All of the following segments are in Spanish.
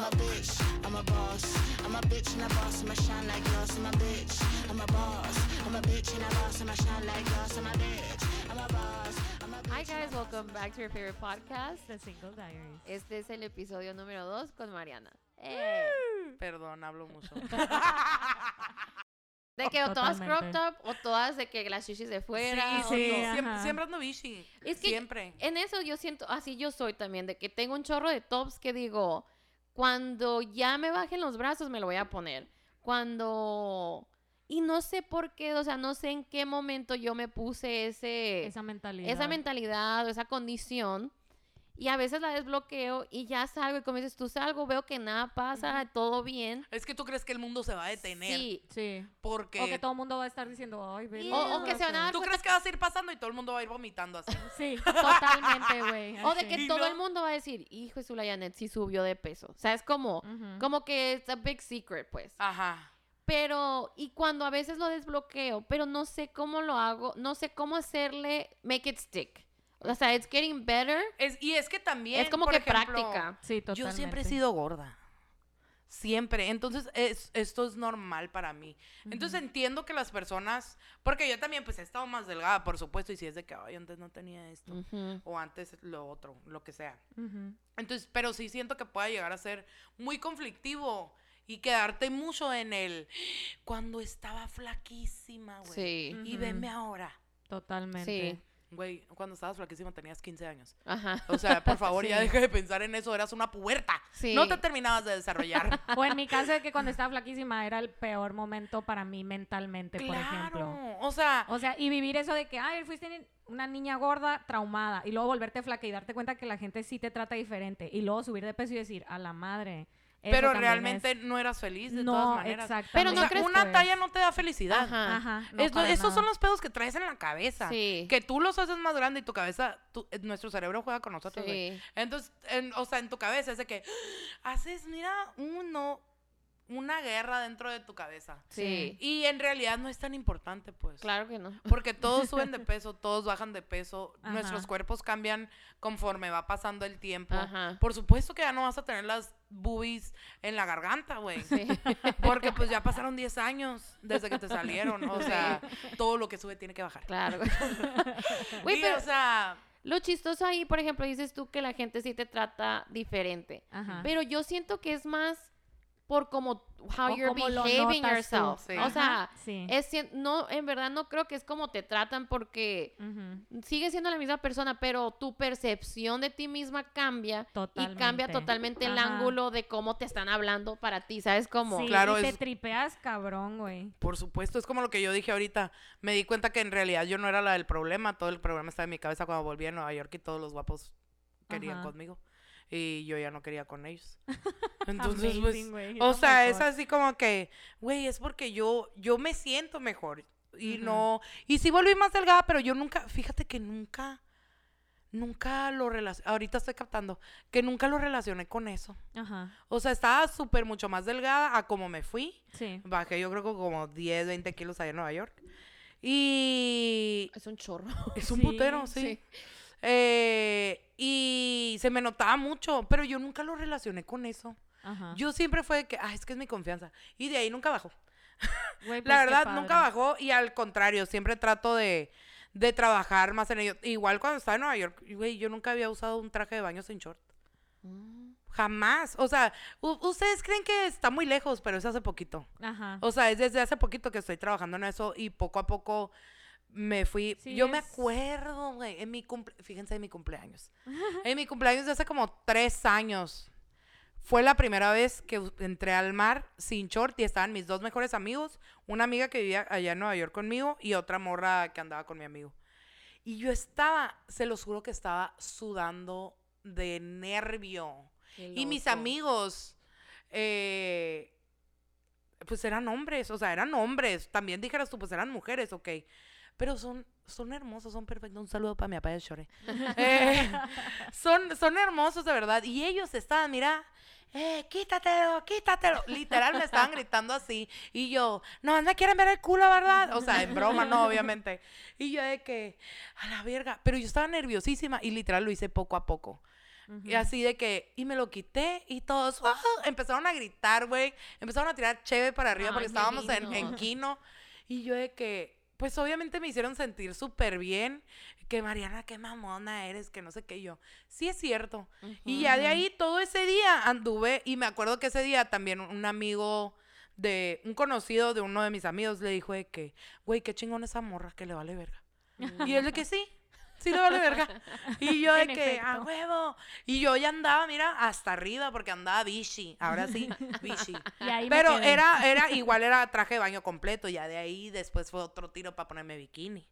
I'm a bitch, I'm a boss. I'm a bitch and a boss, I'm a shine like glass. I'm a bitch, I'm a boss. I'm a bitch and a boss, I'm a shine like glass. I'm a bitch, I'm a boss. I'm a bitch Hi guys, welcome back to your favorite podcast. The Single Diaries. Este es el episodio número 2 con Mariana. Eh, Perdón, hablo mucho. de que o todas crop Totalmente. top o todas de que las chichis de fuera. sí, o sí, no. ajá. siempre, siempre ando bichi. Es que siempre. en eso yo siento, así yo soy también, de que tengo un chorro de tops que digo, cuando ya me bajen los brazos me lo voy a poner. Cuando... Y no sé por qué, o sea, no sé en qué momento yo me puse ese... Esa mentalidad. esa mentalidad o esa condición y a veces la desbloqueo y ya salgo y como dices tú salgo, veo que nada pasa, todo bien. Es que tú crees que el mundo se va a detener. Sí. Sí. Porque O que todo el mundo va a estar diciendo, ay, ve. O- o que se van a dar tú cuenta- crees que vas a ir pasando y todo el mundo va a ir vomitando así. Sí, totalmente, güey. O de que todo ¿no? el mundo va a decir, hijo de la Janet sí subió de peso. O sea, es como, como que es a big secret, pues. Ajá. Pero, y cuando a veces lo desbloqueo, pero no sé cómo lo hago, no sé cómo hacerle, make it stick. O sea, it's getting better. Es, y es que también. es como por que ejemplo, práctica. Sí, totalmente. Yo siempre he sido gorda. Siempre. Entonces, es, esto es normal para mí. Entonces, entiendo que las personas. Porque yo también, pues, he estado más delgada, por supuesto. Y si es de que, ay, antes no tenía esto. O antes lo otro, lo que sea. Entonces, pero sí siento que puede llegar a ser muy conflictivo y quedarte mucho en el cuando estaba flaquísima, güey. Sí. Y Ujú. veme ahora. Totalmente. Sí. Güey, cuando estabas flaquísima tenías 15 años. Ajá. O sea, por favor, ya deja de pensar en eso, eras una puerta. Sí. No te terminabas de desarrollar. O en mi caso de que cuando estaba flaquísima era el peor momento para mí mentalmente, por ejemplo. claro. O sea, O sea, y vivir eso de que, ay, fuiste una niña gorda, traumada, y luego volverte flaca y darte cuenta que la gente sí te trata diferente, y luego subir de peso y decir, a la madre. Eso pero realmente es- no eras feliz de no, todas maneras. exactamente. Pero O no sea, crees una talla no te da felicidad. Ajá. Ajá. no, esos son los pedos que traes en la cabeza. Sí. Que tú los haces más grande y tu cabeza, tu- eh, nuestro cerebro juega con nosotros. Sí. Entonces, en- o sea, en tu cabeza es de que ¡ah! haces, mira, uno, una guerra dentro de tu cabeza. Sí. Y en realidad no es tan importante, pues. Claro que no. Porque todos suben de peso, todos bajan de peso, Ajá. nuestros cuerpos cambian conforme va pasando el tiempo. Ajá. Por supuesto que ya no vas a tener las boobies en la garganta, güey. Sí. Porque pues ya pasaron 10 años desde que te salieron. O sea, todo lo que sube tiene que bajar. Claro. Güey, Sí, pero o sea, lo chistoso ahí, por ejemplo, dices tú que la gente sí te trata diferente. Ajá. Pero yo siento que es más por como how O you're behaving yourself. Sí. O sea, sí. es cien- no en verdad no creo que es como te tratan porque Ujú. sigue siendo la misma persona, pero tu percepción de ti misma cambia y cambia Totalmente. el ángulo de cómo te están hablando para ti, ¿sabes cómo? Sí, Claro, y te es- tripeas cabrón, güey. por supuesto, es como lo que yo dije ahorita. Me di cuenta que en realidad yo no era la del problema. Todo el problema estaba en mi cabeza cuando volví a Nueva York y todos los guapos querían Ajá. conmigo. Y yo ya no quería con ellos. Entonces, pues, Amazing, o oh sea, es así como que, güey, es porque yo, yo me siento mejor. Y no, y sí volví más delgada, pero yo nunca, fíjate que nunca, nunca lo relacioné, ahorita estoy captando, que nunca lo relacioné con eso. Ajá. O sea, estaba súper mucho más delgada a como me fui. Sí. Bajé yo creo que como 10, 20 kilos allá en Nueva York. Y Es un chorro. es un Sí, putero, sí. sí. Eh, y se me notaba mucho, pero yo nunca lo relacioné con eso. Ajá. Yo siempre fue de que, ah, es que es mi confianza. Y de ahí nunca bajó. Güey, pues, La qué verdad, nunca bajó y al contrario, siempre trato de, de trabajar más en ello. Igual cuando estaba en Nueva York, güey, yo nunca había usado un traje de baño sin short. Mm. Jamás. O sea, ustedes creen que está muy lejos, pero es hace poquito. Ajá. O sea, es desde hace poquito que estoy trabajando en eso y poco a poco me fui. Sí, yo me acuerdo, güey, en mi cumple, fíjense en mi cumpleaños. en mi cumpleaños de hace como tres años. Fue la primera vez que entré al mar sin short y estaban mis dos mejores amigos, una amiga que vivía allá en Nueva York conmigo y otra morra que andaba con mi amigo. Y yo estaba, se los juro que estaba sudando de nervio. Y mis amigos, eh, pues eran hombres, o sea, eran hombres. También dijeras tú, pues eran mujeres, ok. Pero son, son hermosos, son perfectos. Un saludo para mi papá de Shore. Eh, son, son hermosos, de verdad. Y ellos estaban, mira, eh, quítatelo, quítatelo. Literal me estaban gritando así. Y yo, no, me quieren ver el culo, ¿verdad? O sea, en broma, no, obviamente. Y yo de que, a la verga. Pero yo estaba nerviosísima y literal lo hice poco a poco. Y así de que, y me lo quité y todos ¡ah! empezaron a gritar, güey. Empezaron a tirar cheve para arriba Ay, porque estábamos en, en. Kino. Y yo de que, pues obviamente me hicieron sentir súper bien. Que Mariana, qué mamona eres, que no sé qué yo. Sí es cierto. Y ya de ahí todo ese día anduve y me acuerdo que ese día también un amigo de, un conocido de uno de mis amigos le dijo de que, güey, qué chingón esa morra que le vale verga. Y él de que sí, sí le vale verga. Y yo de En que, a efecto. huevo. Y yo ya andaba, mira, hasta arriba porque andaba bichi. Ahora sí, bichi. Pero era, era, igual era traje de baño completo. Ya de ahí después fue otro tiro para ponerme bikini.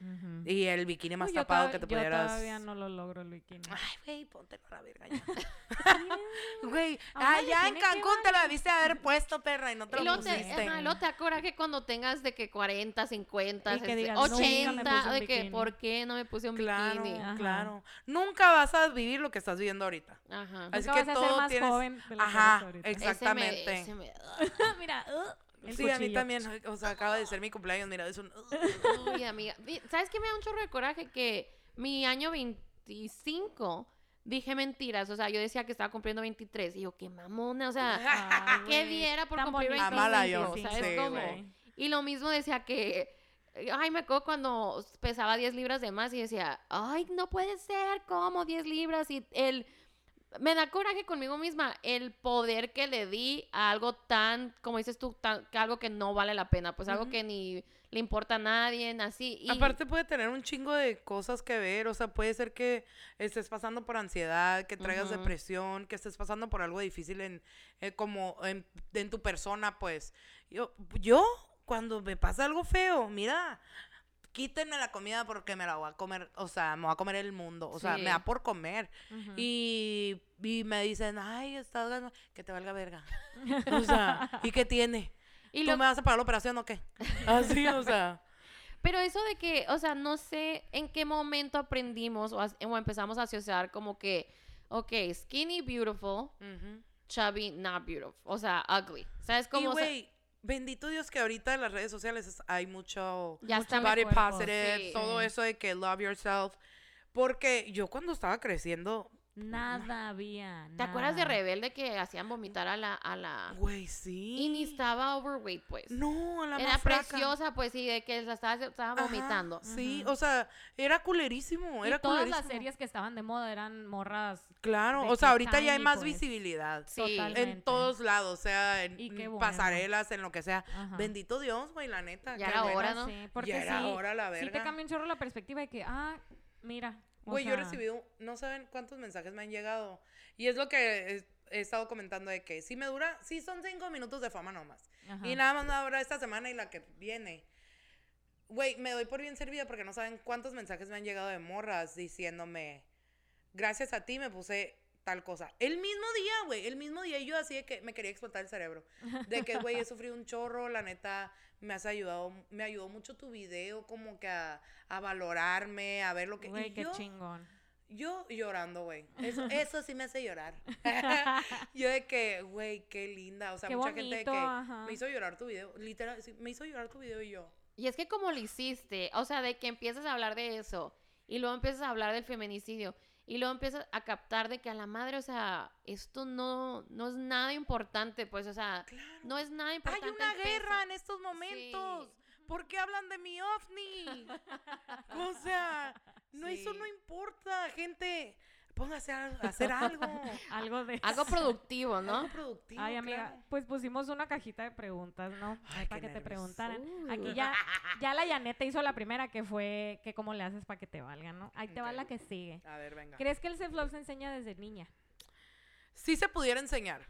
Ujú. Y el bikini más Uy, yo tapado que te yo pudieras. todavía no lo logro el bikini. Ay, güey, póntelo a la verga ya. Güey, Ajá, ah, en que Cancún te lo debiste haber puesto, perra, y no te Y lo luego te, pusiste. ajá, y luego te acuerdas que cuando tengas de que 40, 50, Y que 60, digas, "Nunca me 80, puse un de que bikini". ¿por qué no me puse un Claro, bikini? Ajá. claro. Nunca vas a vivir lo que estás viviendo ahorita. Ajá. Así Nunca que vas a ser todo más tienes- joven de lo que Ajá, ahorita. ex- Ese me- exactamente. ese me- Mira, uh, el Sí, a mí también. O sea, acaba de ser mi cumpleaños, mira, es un... Uy, amiga. ¿Sabes qué me da un chorro de coraje? Que mi año 25 dije mentiras. O sea, yo decía que estaba cumpliendo 23. Y yo, qué mamona. O sea, ¿qué güey, diera por tan cumplir bonito, 25? Amala yo, ¿Sabes sí. Y lo mismo decía que. Ay, me acuerdo cuando pesaba 10 libras de más y decía, ay, no puede ser, ¿cómo 10 libras? Y el. Me da coraje conmigo misma el poder que le di a algo tan, como dices tú, tan, que algo que no vale la pena, pues algo que ni le importa a nadie, así. Y, Aparte puede tener un chingo de cosas que ver, o sea, puede ser que estés pasando por ansiedad, que traigas depresión, que estés pasando por algo difícil en, eh, como en, en tu persona, pues. Yo, yo, cuando me pasa algo feo, mira, quítenme la comida porque me la voy a comer, o sea, me voy a comer el mundo, o sea, Sí. me da por comer. Y, y me dicen, ay, estás ganando, que te valga verga. O sea, ¿y qué tiene? y ¿Tú lo- me vas a pagar la operación o qué? Así, o sea. Pero eso de que, o sea, no sé en qué momento aprendimos o, empezamos a asociar como que, ok, skinny, beautiful, ujú. chubby, not beautiful. O sea, ugly. ¿Sabes Y cómo? O sea, güey, bendito Dios que ahorita en las redes sociales es- hay mucho ya mucho body positive, sí. todo eso de que love yourself. Porque yo cuando estaba creciendo, Nada había. ¿Te acuerdas de. Rebelde que hacían vomitar a la, a la... güey, sí. Y ni estaba overweight, pues. No, a la Era más preciosa, pues, sí, de que la estaba, estaba Ajá, vomitando. Sí, o sea, era culerísimo, Y era todas culerísimo. las series que estaban de moda eran morras. Claro, o sea, ahorita ya hay más pues. visibilidad. Sí. Totalmente. En todos lados, o sea, en Y bueno. pasarelas, en lo que sea. Ajá. Bendito Dios, güey, la neta. Ya era hora, ¿no? Sí, porque Ya era sí, hora la sí te verga. cambia un chorro la perspectiva de que, ah, mira. Güey, yo he recibido, no saben cuántos mensajes me han llegado. Y es lo que he, he estado comentando de que sí me dura, sí son cinco minutos de fama nomás. ajá. Y nada más me dura esta semana y la que viene. Güey, me doy por bien servida porque no saben cuántos mensajes me han llegado de morras diciéndome, gracias a ti me puse tal cosa. El mismo día, güey, el mismo día y yo así de que me quería explotar el cerebro. De que, güey, he sufrido un chorro, la neta, me has ayudado, me ayudó mucho tu video como que a, a valorarme, a ver lo que... Güey, qué yo, chingón. yo llorando, güey. Eso, eso sí me hace llorar. yo de que, güey, qué linda. O sea, Qué mucha gente de que ajá. me hizo llorar tu video. Literal, sí, me hizo llorar tu video y yo. Y es que como lo hiciste, o sea, de que empiezas a hablar de eso y luego empiezas a hablar del feminicidio y luego empiezas a captar de que a la madre, o sea, esto no, no es nada importante, pues, o sea, no es nada Hay importante. una el peso. guerra en estos momentos. ¿Por qué hablan de mi ovni? o sea, no, eso Sí. no importa, gente. Póngase a, hacer algo. Algo de. Algo productivo, ¿no? Algo productivo. Ay, amiga, claro. pues pusimos una cajita de preguntas, ¿no? Ay, para qué que te preguntaran. Aquí ya, ya la Yaneta hizo la primera, que fue que cómo le haces para que te valgan, ¿no? Ahí te va la que sigue. A ver, venga. ¿Crees que el self-love se enseña desde niña? Sí se pudiera enseñar.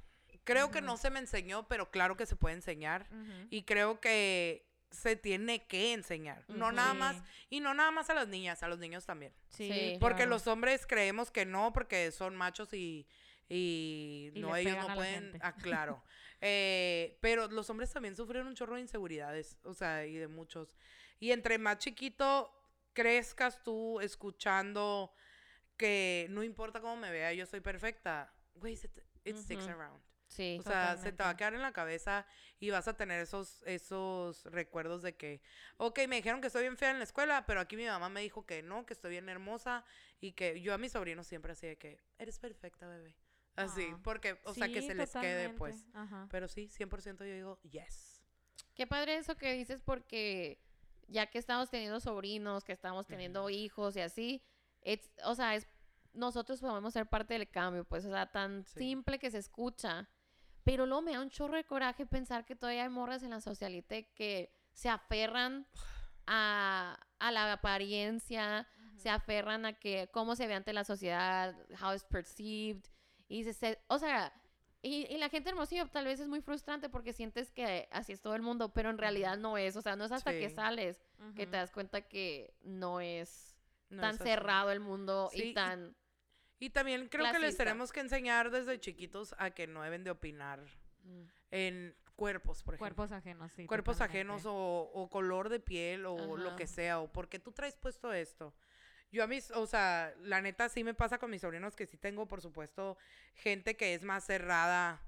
Creo que no se me enseñó, pero claro que se puede enseñar. Y creo que se tiene que enseñar. No nada más, y no nada más a las niñas, a los niños también. Sí. Porque claro. los hombres creemos que no, porque son machos y, y, Y no, ellos no pueden. Ah, claro. Eh, pero los hombres también sufren un chorro de inseguridades, o sea, y de muchos. Y entre más chiquito crezcas tú escuchando que no importa cómo me vea, yo soy perfecta, güey, se te- it sticks Ujú. around. Sí. O sea, se te va a quedar en la cabeza y vas a tener esos, esos recuerdos de que, ok, me dijeron que estoy bien fea en la escuela, pero aquí mi mamá me dijo que no, que estoy bien hermosa y que yo a mis sobrinos siempre así de que, eres perfecta, bebé. Así, Ah. porque, o sea, que se les quede, pues. Ajá. Pero sí, 100% yo digo, yes. Qué padre eso que dices porque ya que estamos teniendo sobrinos, que estamos teniendo hijos y así, it's- o sea, es, nosotros podemos ser parte del cambio, pues, o sea, tan Sí. simple que se escucha. Pero luego me da un chorro de coraje pensar que todavía hay morras en la socialité que se aferran a, a la apariencia, se aferran a que cómo se ve ante la sociedad, how it's perceived. Y se, se- o sea, y, y la gente hermosillo tal vez es muy frustrante porque sientes que así es todo el mundo, pero en realidad no es. O sea, no es hasta que sales que te das cuenta que no es No tan es cerrado el mundo Sí, y tan... Y también creo que les tenemos que enseñar desde chiquitos a que no deben de opinar Mm. en cuerpos, por ejemplo. Cuerpos ajenos, sí. cuerpos totalmente. ajenos o, o color de piel o lo que sea, o porque tú traes puesto esto. Yo a mis, o sea, la neta sí me pasa con mis sobrinos que sí tengo, por supuesto, gente que es más cerrada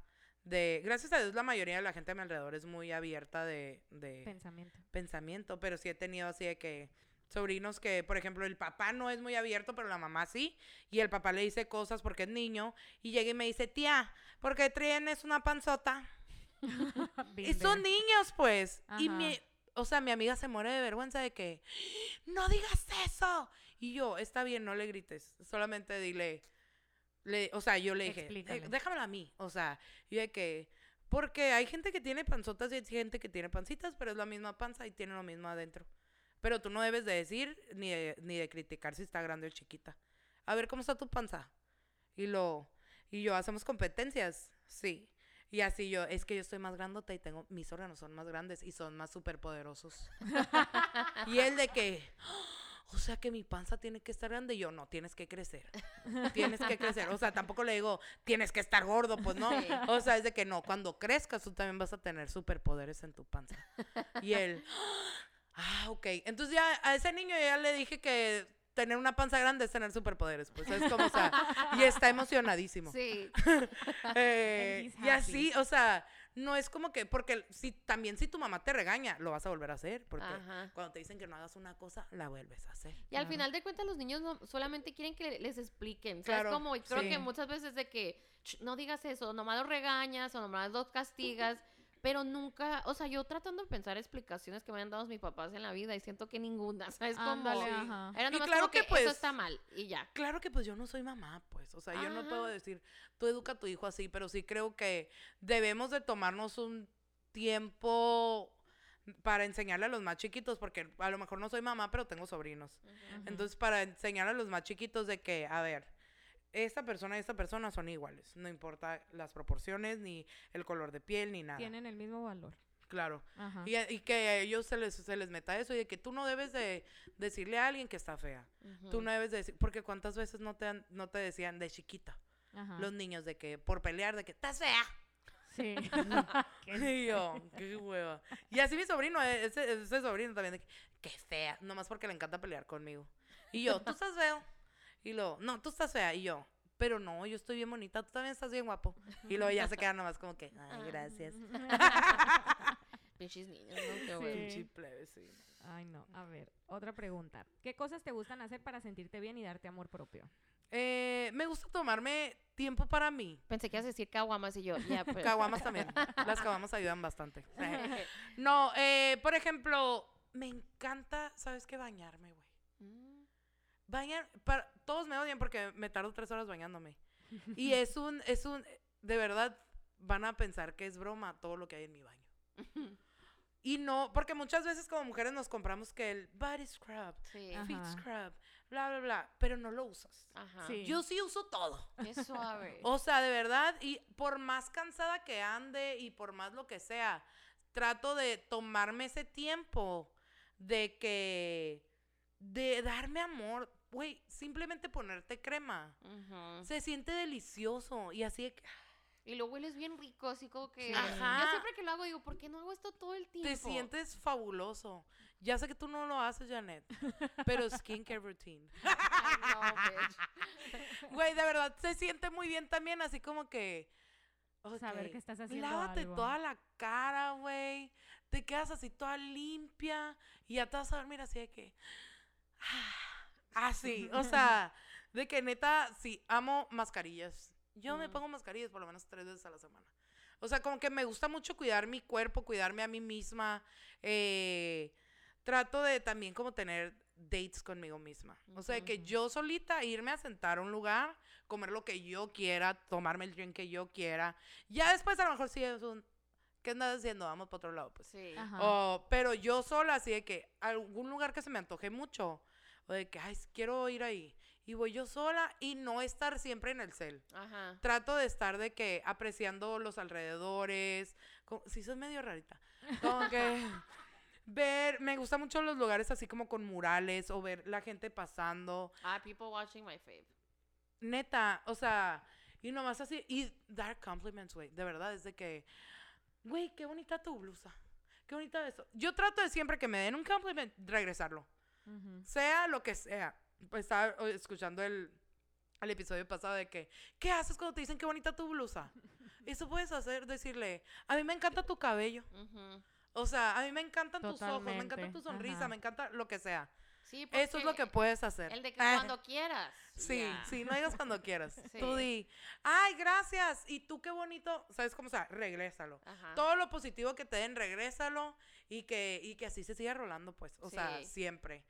de... Gracias a Dios la mayoría de la gente a mi alrededor es muy abierta de, de Pensamiento. pensamiento, pero sí he tenido así de que sobrinos que, por ejemplo, el papá no es muy abierto, pero la mamá sí, y el papá le dice cosas porque es niño, y llega y me dice, tía, ¿por qué tienes una panzota? Y son niños, pues. Y mi, o sea, mi amiga se muere de vergüenza de que, no digas eso. Y yo, está bien, no le grites. Solamente dile, le, o sea, yo le dije, Explícale. "Eh, déjamela a mí. O sea, yo de que, porque hay gente que tiene panzotas y hay gente que tiene pancitas, pero es la misma panza y tiene lo mismo adentro. Pero tú no debes de decir ni de, ni de criticar si está grande o chiquita. A ver, ¿cómo está tu panza? Y lo, y yo, ¿hacemos competencias? Sí. Y así yo, es que yo estoy más grandota y tengo, mis órganos son más grandes y son más superpoderosos. y él de que, o sea que mi panza tiene que estar grande. Y yo, no, tienes que crecer. Tienes que crecer. O sea, tampoco le digo, tienes que estar gordo, pues no. Sí. O sea, es de que no, cuando crezcas tú también vas a tener superpoderes en tu panza. Y él, ah, ok. Entonces ya a ese niño ya le dije que tener una panza grande es tener superpoderes. Pues es como, o sea, y está emocionadísimo. Sí. Eh, y así, o sea, no es como que, porque si también si tu mamá te regaña, lo vas a volver a hacer, porque Ajá. cuando te dicen que no hagas una cosa, la vuelves a hacer. Y al Claro. final de cuentas los niños no, solamente quieren que les expliquen. Claro, ¿Sabes cómo? Y creo sí. que muchas veces de que "Ch, no digas eso, nomás los regañas o nomás los castigas, pero nunca, o sea, yo tratando de pensar explicaciones que me han dado mis papás en la vida y siento que ninguna, ¿sabes? Ándale, Sí. ajá. Era Y nomás claro como que, que, pues, eso está mal y ya. Claro que pues yo no soy mamá, pues, o sea, yo no puedo decir, tú educa a tu hijo así, pero sí creo que debemos de tomarnos un tiempo para enseñarle a los más chiquitos, porque a lo mejor no soy mamá, pero tengo sobrinos. Entonces, para enseñar a los más chiquitos de que, a ver, esta persona y esta persona son iguales, no importa las proporciones, ni el color de piel, ni nada. Tienen el mismo valor. Claro. Y, y que a ellos se les, se les meta eso y de que tú no debes de decirle a alguien que está fea. Tú no debes de decir, porque cuántas veces no te, no te decían de chiquita Ajá. los niños de que por pelear de que estás fea. Sí. Y yo, qué hueva. Y así mi sobrino, eh, ese, ese sobrino también de que, qué fea, nomás porque le encanta pelear conmigo. Y yo, tú estás feo. Y luego, no, tú estás fea. Y yo, pero no, yo estoy bien bonita, tú también estás bien guapo. Y luego ya se queda nomás como que, ay, gracias. Pinches niños, ¿no? Qué bueno. Pinche plebe, sí. Ay, no. A ver, otra pregunta. ¿Qué cosas te gustan hacer para sentirte bien y darte amor propio? Eh, me gusta tomarme tiempo para mí. Pensé que ibas a decir caguamas y yo, pues. Caguamas también. Las caguamas ayudan bastante. No, eh, por ejemplo, me encanta, ¿sabes qué? Bañarme, güey. Mm. Bañar, para, todos me odian porque me tardo tres horas bañándome. Y es un, es un, de verdad, van a pensar que es broma todo lo que hay en mi baño. Y no, porque muchas veces como mujeres nos compramos que el body scrub, Sí. Feet scrub, bla, bla, bla, pero no lo usas. Ajá. Sí. Yo sí uso todo. Qué suave. O sea, de verdad, y por más cansada que ande y por más lo que sea, trato de tomarme ese tiempo de que, de darme amor. Güey, simplemente ponerte crema. Se siente delicioso y así de que Y lo hueles bien rico, así como que... Ajá. Yo siempre que lo hago digo, ¿por qué no hago esto todo el tiempo? te sientes fabuloso. Ya sé que tú no lo haces, Janet, pero skincare routine. Ay, no, bitch. Güey, de verdad, se siente muy bien también, así como que Saber Ok, que estás haciendo Lávate algo. toda la cara, güey. Te quedas así toda limpia y ya te vas a dormir así de que... Así, o sea, de que neta, sí, amo mascarillas. Yo me pongo mascarillas por lo menos tres veces a la semana. O sea, como que me gusta mucho cuidar mi cuerpo, cuidarme a mí misma. eh, trato de también como tener dates conmigo misma. O sea, de que yo solita irme a sentar a un lugar, comer lo que yo quiera, tomarme el drink que yo quiera. Ya después a lo mejor sí es un... ¿Qué andas haciendo? Vamos para otro lado, pues. Sí. Ajá. O- pero yo sola, así de que algún lugar que se me antoje mucho, o de que, ay, quiero ir ahí, y voy yo sola y no estar siempre en el cel. Ajá. Trato de estar de que apreciando los alrededores, como, sí, soy medio rarita, como que ver, me gustan mucho los lugares así como con murales o ver la gente pasando, Ah, people watching my fave. neta, o sea, y nomás así, y dar compliments, güey, de verdad, es de que, güey, qué bonita tu blusa, qué bonita eso. Yo trato de siempre que me den un compliment, regresarlo, Sea lo que sea. Pues estaba escuchando el, el episodio pasado de que, ¿qué haces cuando te dicen qué bonita tu blusa? Eso puedes hacer, decirle, a mí me encanta tu cabello, o sea, a mí me encantan tus ojos, me encanta tu sonrisa, ajá. me encanta lo que sea. Sí, Eso es lo que puedes hacer. El de que Ah. cuando quieras. Sí, sí, no digas cuando quieras. Tú Sí. di, ay, gracias. Y tú qué bonito. ¿Sabes cómo sea? Regrésalo. Ajá. Todo lo positivo que te den, regrésalo. Y que, y que así se siga rolando, pues. O sea, siempre.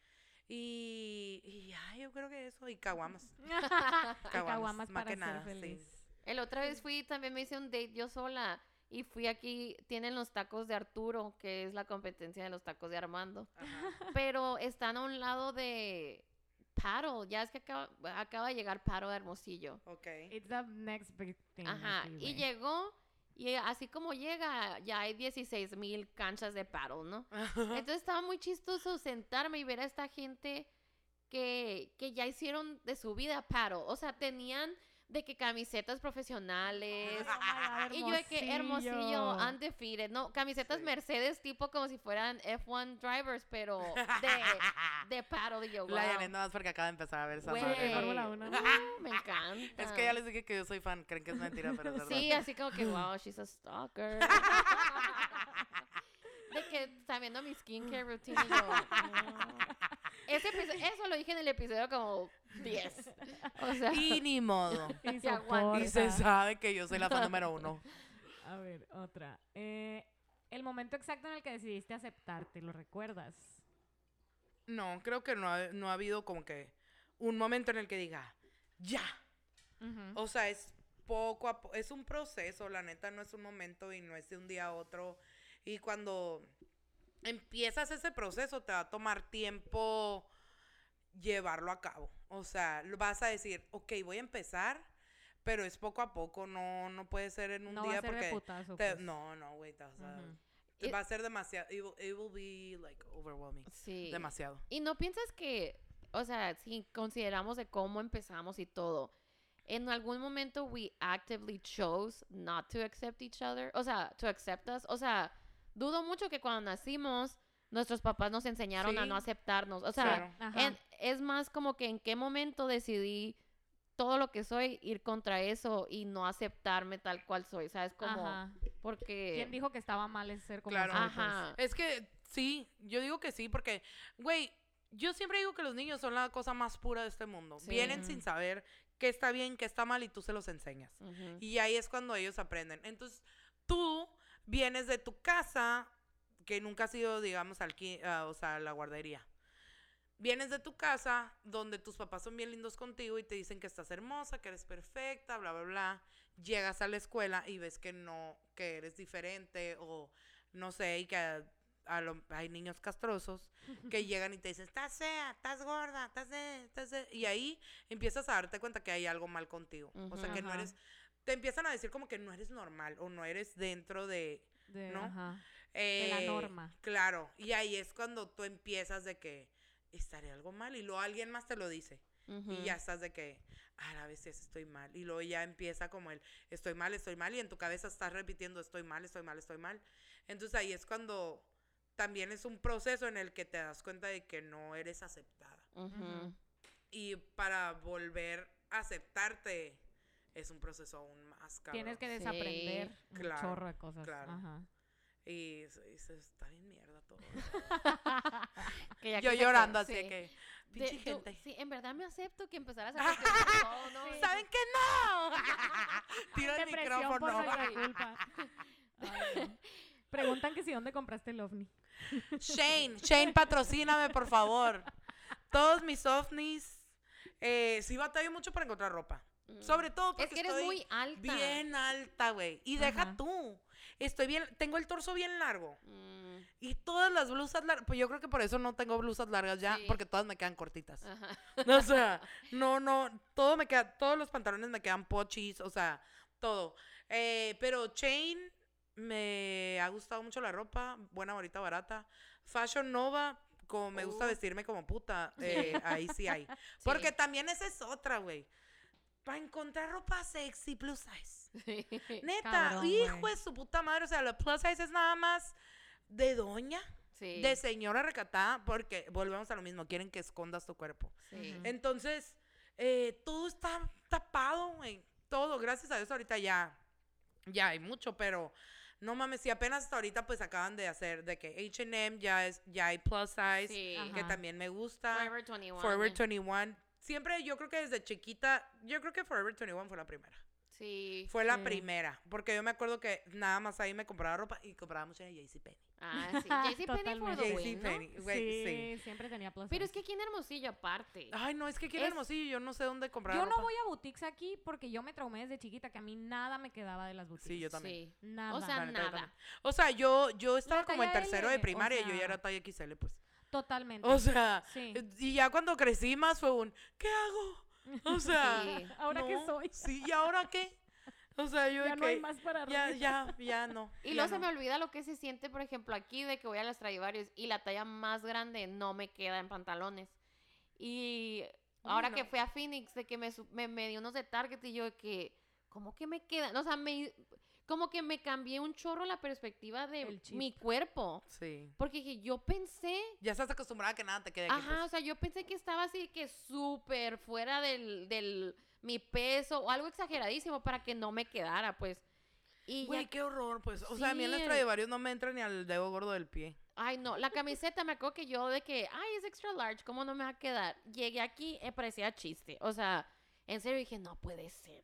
Y, y ya, yo creo que eso. Y caguamas. Caguamas, más para que ser nada, sí. feliz. El otra vez fui, también me hice un date yo sola. Y fui aquí, tienen los tacos de Arturo, que es la competencia de los tacos de Armando. Ajá. Pero están a un lado de Paddle. Ya es que acaba, acaba de llegar Paddle de Hermosillo. Ok. It's the next big thing. Ajá. Y llegó, y así como llega, ya hay 16 mil canchas de Paddle, ¿no? Entonces estaba muy chistoso sentarme y ver a esta gente que, que ya hicieron de su vida Paddle. O sea, tenían de que camisetas profesionales. Oh God, Y yo de que hermosillo, undefeated, ¿no? Camisetas Sí. Mercedes tipo como si fueran F1 drivers, pero de, de paddle. Y yo, La wow. Janet nada más porque acaba de empezar a ver esa Fórmula uh, me encanta. Es que ya les dije que yo soy fan. Creen que es mentira, pero es verdad. Sí, así como que, wow, she's a stalker. de que está viendo mi skincare routine y yo. Ese episodio- eso lo dije en el episodio como 10. O sea, Y ni modo. Y. Y se sabe que yo soy la fan número uno. A ver, otra. Eh, el momento exacto en el que decidiste aceptarte, ¿lo recuerdas? No, creo que no ha, no ha habido como que un momento en el que diga, ya. O sea, es poco a poco, es un proceso, la neta no es un momento y no es de un día a otro. Y cuando empiezas ese proceso te va a tomar tiempo llevarlo a cabo. O sea, vas a decir, ok, voy a empezar, pero es poco a poco, no, no puede ser en un No va a día de porque... putazo, te- pues. No, no, güey, te vas a- Ujú. te It- va a ser demasiado, it will, it will be like overwhelming. sí. Demasiado. Y no piensas que, o sea, si consideramos de cómo empezamos y todo, en algún momento we actively chose not to accept each other, o sea, to accept us, o sea, dudo mucho que cuando nacimos nuestros papás nos enseñaron a no aceptarnos, o sea, Claro. Ajá. en- es más como que en qué momento decidí todo lo que soy ir contra eso y no aceptarme tal cual soy, ¿sabes? Como Ajá. porque ¿Quién dijo que estaba mal ese ser como Claro. soy, pues? Es que sí, yo digo que sí, porque, güey, yo siempre digo que los niños son la cosa más pura de este mundo. Sí. Vienen sin saber qué está bien, qué está mal y tú se los enseñas. Y ahí es cuando ellos aprenden. Entonces, tú vienes de tu casa, que nunca has ido, digamos, al, o sea, a la guardería. Vienes de tu casa donde tus papás son bien lindos contigo y te dicen que estás hermosa, que eres perfecta, bla, bla, bla. Llegas a la escuela y ves que no, que eres diferente o no sé, y que a- a lo- hay niños castrosos que llegan y te dicen, estás fea, estás gorda, estás de, estás de-". Y ahí empiezas a darte cuenta que hay algo mal contigo. O sea, que no eres, te empiezan a decir como que no eres normal o no eres dentro de... De, ¿no? ajá. De la eh, norma. Claro, y ahí es cuando tú empiezas de que estaré algo mal y luego alguien más te lo dice. Ujú. Y ya estás de que, "Ah, a veces estoy mal. Y luego ya empieza como el, estoy mal, estoy mal. Y en tu cabeza estás repitiendo, estoy mal, estoy mal, estoy mal. Entonces ahí es cuando también es un proceso en el que te das cuenta de que no eres aceptada. Ujú. Y para volver a aceptarte, es un proceso aún más cabrón. Tienes que Sí, desaprender un claro, chorro de cosas. claro. Ajá. Y, se- y se- está bien mierda todo. Que ya Yo que llorando así sí. que, De- pinche tú- gente. sí, en verdad me acepto que empezaras a ¿no? ¿Saben qué no? Tira el Depresión por micrófono. nuestra culpa. Ay, no. Preguntan que si dónde compraste el ovni. Shane, Shane, patrocíname, por favor. Todos mis ovnis. Eh, sí batallo mucho para encontrar ropa. Sobre todo porque. Es que eres estoy muy alta. bien alta, güey. Y deja Ajá. tú. Estoy bien, tengo el torso bien largo. Mm, Y todas las blusas largas, pues yo creo que por eso no tengo blusas largas ya, Sí. porque todas me quedan cortitas. ajá. O sea, no, no, todo me queda, todos los pantalones me quedan pochis, o sea, todo. Eh, pero Chain, me ha gustado mucho la ropa, buena, bonita, barata. Fashion Nova, como me gusta Uh. vestirme como puta, eh, ahí sí hay. Porque también esa es otra, güey. Para encontrar ropa sexy plus size. Neta, Cabrón, hijo de su puta madre, o sea, la plus size es nada más de doña, Sí. de señora recatada, porque volvemos a lo mismo, quieren que escondas tu cuerpo. sí. Entonces, eh, todo está tapado, güey. Todo, gracias a Dios ahorita ya, ya hay mucho, pero no mames, si apenas hasta ahorita pues acaban de hacer de que H&M ya es, ya hay plus size, Sí. que Ajá. también me gusta. Forever 21. Forever 21. Siempre, yo creo que desde chiquita, yo creo que Forever 21 fue la primera. Sí. Fue la Sí. primera, porque yo me acuerdo que nada más ahí me compraba ropa y compraba mucho en JCPenney. Ah, sí. JCPenney for the win, ¿no? Güey, sí, sí. siempre tenía plus Pero es que aquí en Hermosillo aparte. Ay, no, es que aquí en Es- Hermosillo yo no sé dónde comprar Yo ropa. no voy a boutiques aquí porque yo me traumé desde chiquita que a mí nada me quedaba de las boutiques. Sí, yo también. Sí. Nada. O sea, nada. O sea, yo, yo estaba como en tercero L, de o primaria y yo ya era talla XL, pues. Totalmente. O sea, Sí. eh, y ya cuando crecí más fue un, ¿qué hago? O sea, Sí. ¿Ahora qué no, soy? Sí, ¿y ahora qué? O sea, yo ya no hay más para ya, arriba. ya, ya no. Y luego se me olvida lo que se siente, por ejemplo, aquí de que voy a las Stradivarius y la talla más grande no me queda en pantalones. Y ahora que no. fui a Phoenix, de que me, me, me dio unos de Target y yo de que, ¿cómo que me quedan? O sea, me, como que me cambié un chorro la perspectiva de mi cuerpo. Sí. Porque dije, yo pensé, Ya estás acostumbrada a que nada te quede aquí. ajá, o pues. sea, yo pensé que estaba así que súper fuera del, del, mi peso o algo exageradísimo para que no me quedara, pues. Y ya Güey, qué horror, pues. O sea, a mí en las Stradivarius no me entra ni al dedo gordo del pie. Ay, no, la camiseta me acuerdo que yo de que, ay, es extra large, ¿cómo no me va a quedar? Llegué aquí, eh, parecía chiste. O sea, en serio dije, no puede ser.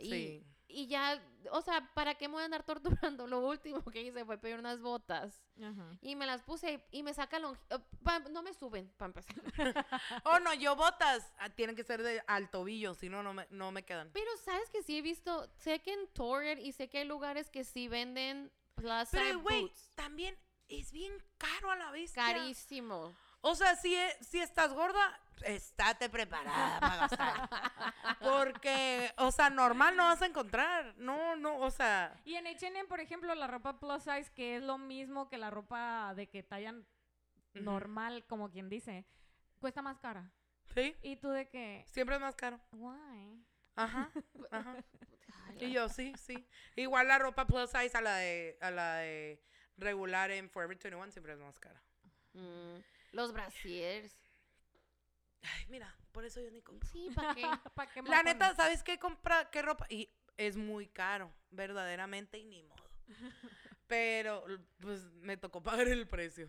Y, Sí. Y ya, o sea, ¿para qué me voy a andar torturando? Lo último que hice fue pedir unas botas. Ajá. Y me las puse y me saca longi- eh, no me suben, para empezar. Oh, no, yo botas ah, tienen que ser de al tobillo, si no, no me, no me quedan. Pero sabes que sí he visto, sé que en Torrid y sé que hay lugares que sí venden plus Pero, güey, también es bien caro a la vista. Carísimo. O sea, si, e- si estás gorda, estate preparada para gastar. Porque, o sea, normal no vas a encontrar. No, no, o sea. Y en H&M, por ejemplo, la ropa plus size, que es lo mismo que la ropa de que tallan normal, como quien dice, cuesta más cara. Sí, Y tú de que, siempre es más caro. why? Ajá, ajá. Y yo, sí, sí. Igual la ropa plus size a la de, a la de regular en Forever 21 siempre es más cara. Mm, los brasiers. Ay, mira, por eso yo ni compro. Sí, ¿para qué? ¿Para qué La neta, pones? ¿sabes qué compra? ¿Qué ropa? Y es muy caro, verdaderamente, y ni modo. Pero, pues, me tocó pagar el precio.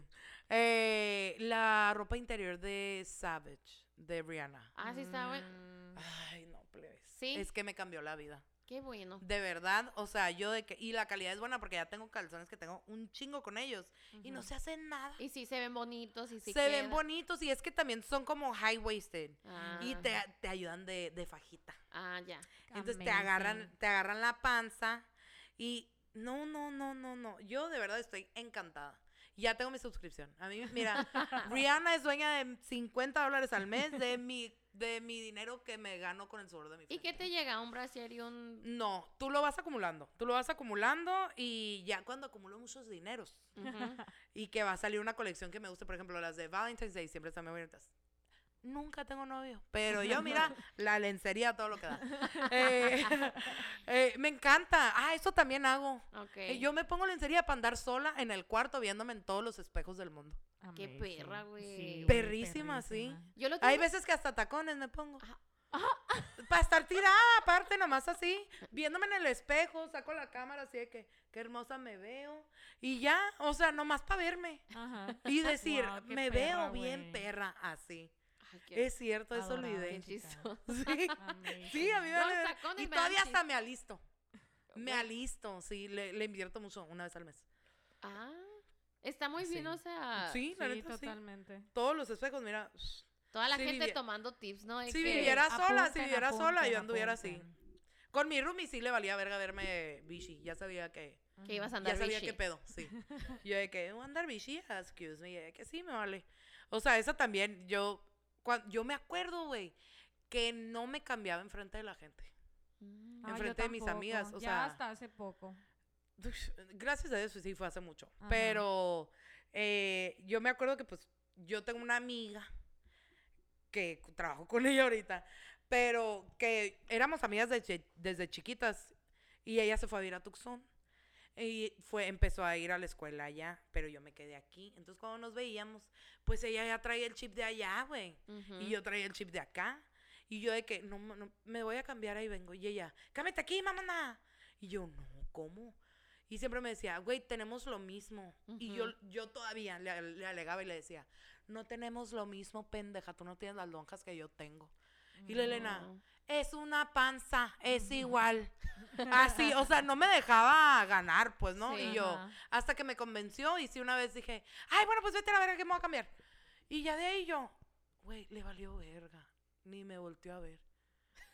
Eh, la ropa interior de Savage, de Rihanna. Ah, sí está bueno. Mm, Ay, no, plebes. Sí. Es que me cambió la vida. Qué bueno. De verdad, o sea, yo de que... Y la calidad es buena porque ya tengo calzones que tengo un chingo con ellos. Y no se hacen nada. Y sí se ven bonitos y sí se ven bonitos y es que también son como high-waisted. Ah. Y te, te ayudan de, de fajita. Ah, ya. Entonces te agarran, te agarran la panza y no, no, no, no, no. Yo de verdad estoy encantada. Ya tengo mi suscripción. A mí, mira, Rihanna es dueña de 50 dólares al mes de mi, de mi dinero que me gano con el sudor de mi ¿Y frente. qué te llega? ¿Un brasier y un...? No, tú lo vas acumulando. Tú lo vas acumulando y ya cuando acumulo muchos dineros y que va a salir una colección que me guste, por ejemplo, las de Valentine's Day siempre están muy bonitas. Nunca tengo novio, pero yo, mira, la lencería, todo lo que da. Eh, eh, me encanta. Ah, eso también hago. Ok. Eh, yo me pongo lencería para andar sola en el cuarto viéndome en todos los espejos del mundo. Qué amazing. güey. Sí, güey, Perrísima, sí. Yo lo Hay veces que hasta tacones me pongo. Ajá. para estar tirada, aparte, nomás así, viéndome en el espejo, saco la cámara así de que, qué hermosa me veo. Y ya, o sea, nomás para verme. Ajá. Y decir, me perra, veo bien perra así. Ay, qué, Es cierto, eso olvidé. Sí, sí, a mí me vale Y todavía hasta me alisto. Me alisto, sí, le, le invierto mucho una vez al mes. Ah, está muy bien, Sí. o sea, Sí, la Sí, neta, sí. totalmente. Todos los espejos, mira. toda la gente tomando tips, ¿no? De Si que- viviera sola, si apunten, viviera sola, yo anduviera así. Con mi roomie sí le valía verga verme bichi. Ya sabía que. que ibas a Ya andar sabía bichi. qué pedo, sí. Yo de que, "¿Voy a andar bichi, excuse me, de que sí me vale. O sea, esa también, yo, cuan- yo me acuerdo, güey, que no me cambiaba enfrente de la gente. Mm. Ah, enfrente de mis amigas, o ya sea- hasta hace poco. Gracias a Dios, sí, fue hace mucho. Ajá. Pero eh, yo me acuerdo que, pues, yo tengo una amiga que trabajo con ella ahorita, pero que éramos amigas desde, desde chiquitas y ella se fue a vivir a Tucson. Y fue, empezó a ir a la escuela allá, pero yo me quedé aquí. Entonces, cuando nos veíamos, pues ella ya traía el chip de allá, güey. Ujú. Y yo traía el chip de acá. Y yo de que, no, no, me voy a cambiar, ahí vengo. Y ella, cámbiate aquí, mamá. Y yo, no, ¿cómo? Y siempre me decía, güey, tenemos lo mismo. Y yo, yo todavía le, le alegaba y le decía, no tenemos lo mismo, pendeja, tú no tienes las lonjas que yo tengo. Y la Elena, es una panza, es igual. Así, o sea, no me dejaba ganar, pues, ¿no? Sí. y yo, Ajá. hasta que me convenció y sí una vez dije, ay, bueno, pues vete a la verga que me voy a cambiar. Y ya de ahí yo, güey, le valió verga. Ni me volteó a ver.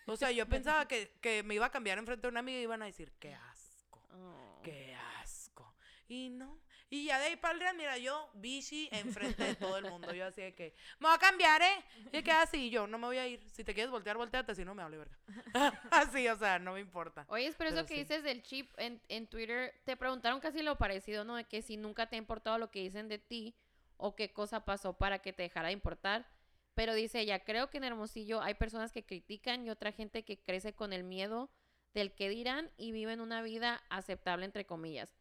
O sea, yo pensaba que, que me iba a cambiar enfrente de una amiga y iban a decir, qué asco, Oh. Qué asco. Y no. Y ya de ahí para el real, mira, yo, bichi, enfrente de todo el mundo. Yo así de que, me voy a cambiar, ¿eh? Y que así, yo, no me voy a ir. Si te quieres voltear, volteate, si no me hable verga. así, o sea, no me importa. Oye, pero eso Pero que sí. dices del chip en, en Twitter, te preguntaron casi lo parecido, ¿no? De que si nunca te ha importado lo que dicen de ti o qué cosa pasó para que te dejara de importar. Pero dice ella, creo que en Hermosillo hay personas que critican y otra gente que crece con el miedo del que dirán y viven una vida aceptable, entre comillas,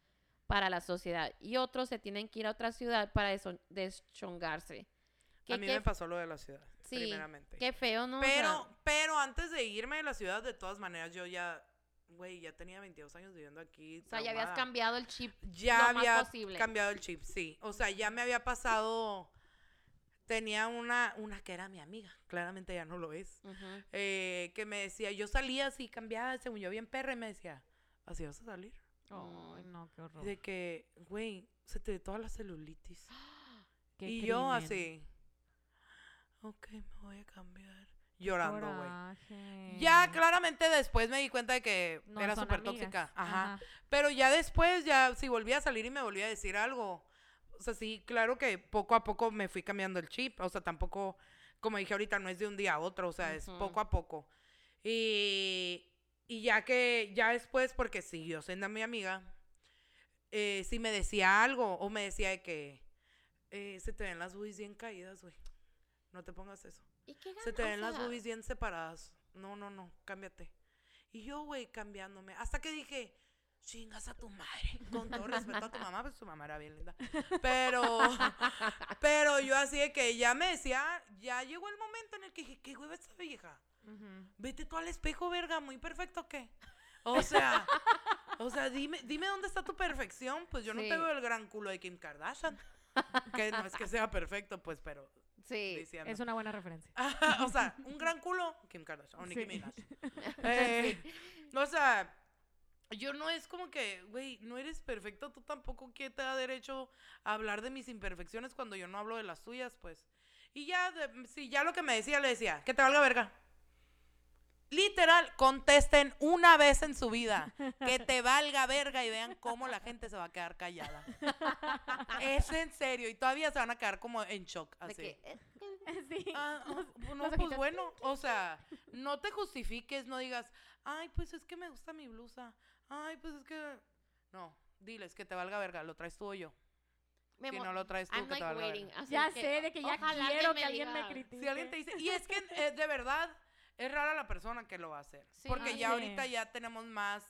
para la sociedad. Y otros se tienen que ir a otra ciudad para deschongarse. Que A mí qué- me pasó lo de la ciudad, Sí, primeramente. Qué feo, ¿no? O sea, Pero, pero antes de irme de la ciudad, de todas maneras, yo ya, güey, ya tenía 22 años viviendo aquí. o sea, ya habías cambiado el chip Ya lo más había posible. cambiado el chip, sí. O sea, ya me había pasado. Tenía una, una que era mi amiga, claramente ya no lo es. Eh, que me decía, yo salía así, cambiada, según yo bien perra, y me decía, ¿así vas a salir? Ay, no, qué horror. De que, güey, se te ve toda la celulitis. Qué y yo así, ok, me voy a cambiar. Llorando, güey. Ya claramente después me di cuenta de que No era súper tóxica. Ajá. Ajá. Pero ya después, ya si volvía a salir y me volvía a decir algo. O sea, sí, claro que poco a poco me fui cambiando el chip. O sea, tampoco, como dije ahorita, no es de un día a otro. O sea, es poco a poco. Y, y ya que, ya después, porque siguió siendo mi amiga, eh, si me decía algo o me decía de que eh, se te ven las boobies bien caídas, güey. No te pongas eso. ¿Y qué Se te ven las boobies bien separadas. No, no, no, cámbiate. Y yo, güey, cambiándome. Hasta que dije, chingas a tu madre. Con todo respeto a tu mamá, pues tu mamá era bien linda. Pero, pero yo así de que ya me decía, ya llegó el momento en el que dije, ¿qué hueva esta vieja? Vete tú al espejo, verga, muy perfecto, ¿qué? O sea, o sea, dime, dime dónde está tu perfección. Pues yo no te veo el gran culo de Kim Kardashian. Que no es que sea perfecto, pues, pero Sí. diciendo. Es una buena referencia. O sea, un gran culo, Kim Kardashian o Nicki Sí. Minaj. Eh, O sea, yo no es como que, güey, no eres perfecto, tú tampoco que te da derecho a hablar de mis imperfecciones cuando yo no hablo de las tuyas, pues. Y ya, de- si ya lo que me decía, le decía, que te valga verga. Literal, contesten una vez en su vida. Que te valga verga y vean cómo la gente se va a quedar callada. Es en serio. Y todavía se van a quedar como en shock. Así. sí. Ah, oh, no, pues bueno, o sea, no te justifiques, no digas, ay, pues es que me gusta mi blusa, ay, pues es que, no, diles que te valga verga, lo traes tú o yo. me Si no lo traes tú, I'm que like te valga waiting. verga. Ya sé, de que ya ojalá quiero que alguien me critique. Si alguien te dice, y es que eh, de verdad es rara la persona que lo va a hacer, Sí. porque Ah, ya sí. ahorita ya tenemos más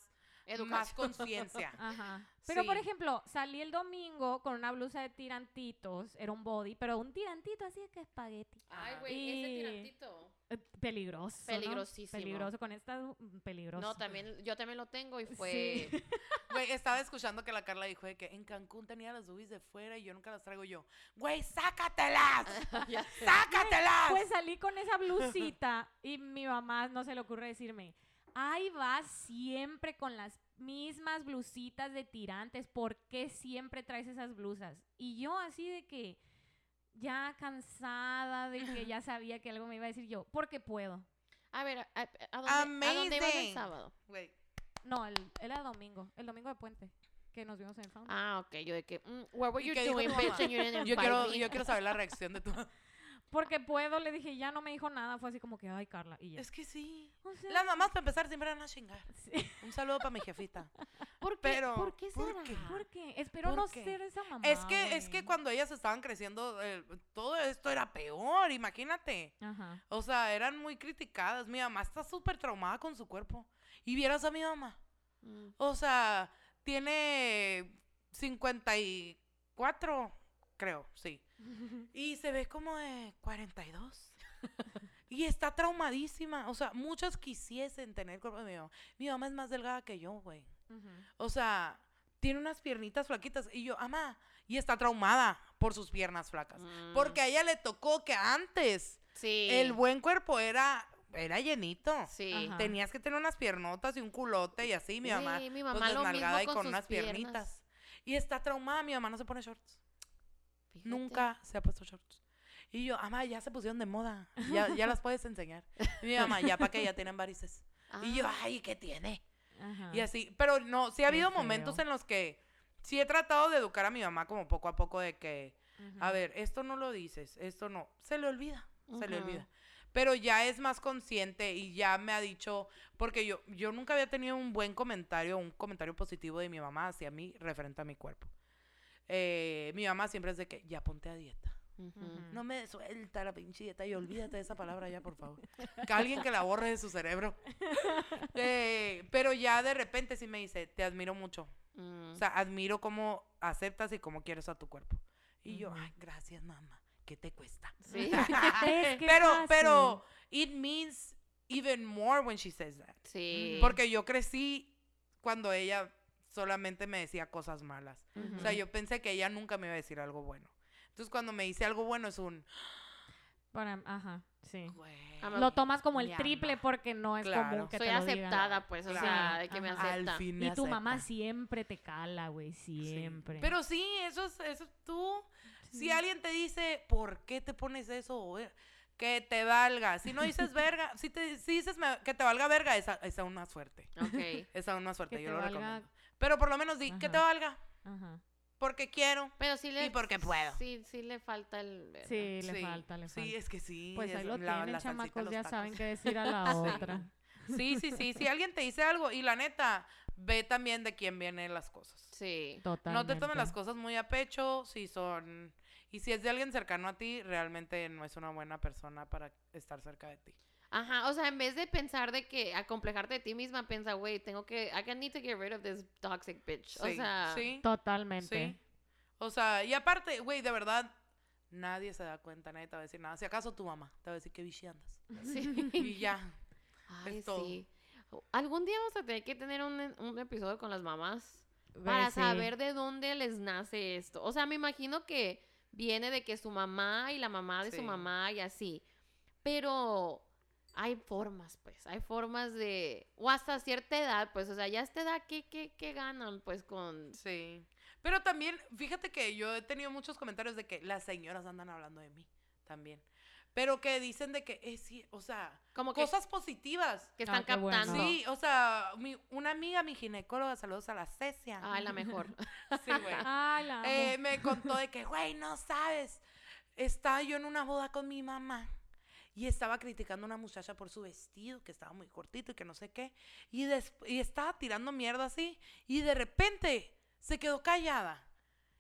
más Educación. conciencia. Ajá. Pero, por ejemplo, salí el domingo con una blusa de tirantitos, era un body, pero un tirantito así de que espagueti. Ay, güey, Y- ese tirantito. Eh, Peligroso. ¿no? Peligrosísimo. Peligroso, con esta mm, peligroso. No, también, yo también lo tengo y fue... Sí. Güey, estaba escuchando que la Carla dijo de que en Cancún tenía las boobies de fuera y yo nunca las traigo yo. Güey, sácatelas. Ya sé. sácatelas. Pues salí con esa blusita y mi mamá no se le ocurre decirme, ahí vas siempre con las mismas blusitas de tirantes, ¿por qué siempre traes esas blusas? Y yo así de que ya cansada de que ya sabía que algo me iba a decir yo, porque puedo. A ver, ¿a, dónde, ¿a dónde ibas el sábado? No, el, era domingo, el domingo de puente, que nos vimos en Found. Ah, ok, yo de que, mm, what were ¿Y you doing, bitch, mamá? and you didn't yo quiero, yo quiero saber la reacción de tu Porque puedo, le dije, ya no me dijo nada, fue así como que, ay, Carla, y ya. Es que sí. O sea, Las mamás para empezar siempre van a chingar. sí. Un saludo para mi jefita. ¿Por qué, Pero, ¿por qué ¿por será? qué? ¿Por qué? Espero ¿Por no qué? ser esa mamá. Es que, es que cuando ellas estaban creciendo, eh, todo esto era peor, imagínate. Ajá. O sea, eran muy criticadas. Mi mamá está súper traumada con su cuerpo. Y vieras a mi mamá. Mm. O sea, tiene 54, creo, sí. Y se ve como de 42. y está traumadísima. O sea, muchas quisiesen tener el cuerpo de mi mamá. Mi mamá es más delgada que yo, güey. O sea, tiene unas piernitas flaquitas. Y yo, ama, y está traumada por sus piernas flacas. Mm. Porque a ella le tocó que antes Sí. el buen cuerpo era, era llenito. Sí. Ajá. Tenías que tener unas piernotas y un culote y así, mi mamá. mi pues, mamá lo desnalgada mismo y con con sus unas piernas. piernitas. Y está traumada, mi mamá no se pone shorts. Fíjate. Nunca se ha puesto shorts. Y yo, mamá, ya se pusieron de moda. Ya, ya las puedes enseñar. Y mi mamá, ya para que ya tienen varices. Y yo, Ah. ay, ¿qué tiene? Ajá. Y así, pero no, sí ha habido momentos en los que sí he tratado de educar a mi mamá como poco a poco de que, a ver, esto no lo dices, esto no, se le olvida, se le olvida. Pero ya es más consciente y ya me ha dicho, porque yo, yo nunca había tenido un buen comentario, un comentario positivo de mi mamá hacia mí referente a mi cuerpo. Eh, mi mamá siempre es de que, ya ponte a dieta. No me suelta la pinche dieta y olvídate de esa palabra ya, por favor. Que alguien que la borre de su cerebro. Eh, pero ya de repente sí me dice, te admiro mucho. Mm. O sea, admiro cómo aceptas y cómo quieres a tu cuerpo. Y yo, ay, gracias, mamá. ¿Qué te cuesta? Sí. Es que pero, fácil. pero, it means even more when she says that. sí. Porque yo crecí cuando ella solamente me decía cosas malas. O sea, yo pensé que ella nunca me iba a decir algo bueno. Entonces, cuando me dice algo bueno es un... Para- ajá, sí. Güey. Lo tomas como el triple ama. porque no es Claro. común que Soy te lo digan. aceptada, pues, o sea, de que me acepta. Al fin me Y tu mamá siempre te cala, güey, Sí. siempre. Pero sí, eso es, eso es tú. Si alguien te dice, ¿por qué te pones eso? güey? Que te valga. Si no dices verga, si, te, si dices me- que te valga verga, es, a- es aún más fuerte. Ok. Es aún más fuerte, Que yo te lo valga- recomiendo. Pero por lo menos di, que te valga. Ajá. Porque quiero. Pero sí le... Y porque puedo. Sí, sí le falta el... Sí, le Sí. falta, le falta. Sí, es que sí. pues ahí lo la- tienen, la chamacos, ya saben qué decir a la otra. Sí, sí, sí. Si alguien te dice algo, y la neta, ve también de quién vienen las cosas. Sí. Totalmente. No te tomes las cosas muy a pecho, si son... Y si es de alguien cercano a ti, realmente no es una buena persona para estar cerca de ti. Ajá, o sea, en vez de pensar de que acomplejarte de ti misma, piensa, güey, tengo que, I can need to get rid of this toxic bitch. o Sí, sea, sí, Totalmente. sí. O sea, y aparte, güey, de verdad, nadie se da cuenta, nadie te va a decir nada. Si acaso tu mamá te va a decir que bichi andas. sí. Y ya. Ay, Es todo. sí. Algún día vamos a tener que tener un, un episodio con las mamás Ve, para sí. saber de dónde les nace esto. O sea, me imagino que viene de que su mamá y la mamá de su mamá y así. Pero hay formas, pues, hay formas de... O hasta cierta edad, pues, o sea, ya a esta edad, ¿qué, qué, qué ganan, pues, con... Sí. Pero también, fíjate que yo he tenido muchos comentarios de que las señoras andan hablando de mí también. Pero que dicen de que es, sí, o sea, Como que, cosas positivas. que están Ah, bueno. captando. Sí, o sea, mi- una amiga, mi ginecóloga, saludos a la Cecia. Ay, la mejor. Sí, güey. Ay, la amo. Eh, me contó de que, güey, no sabes. Estaba yo en una boda con mi mamá y estaba criticando a una muchacha por su vestido, que estaba muy cortito y que no sé qué. Y, des- y estaba tirando mierda así. Y de repente se quedó callada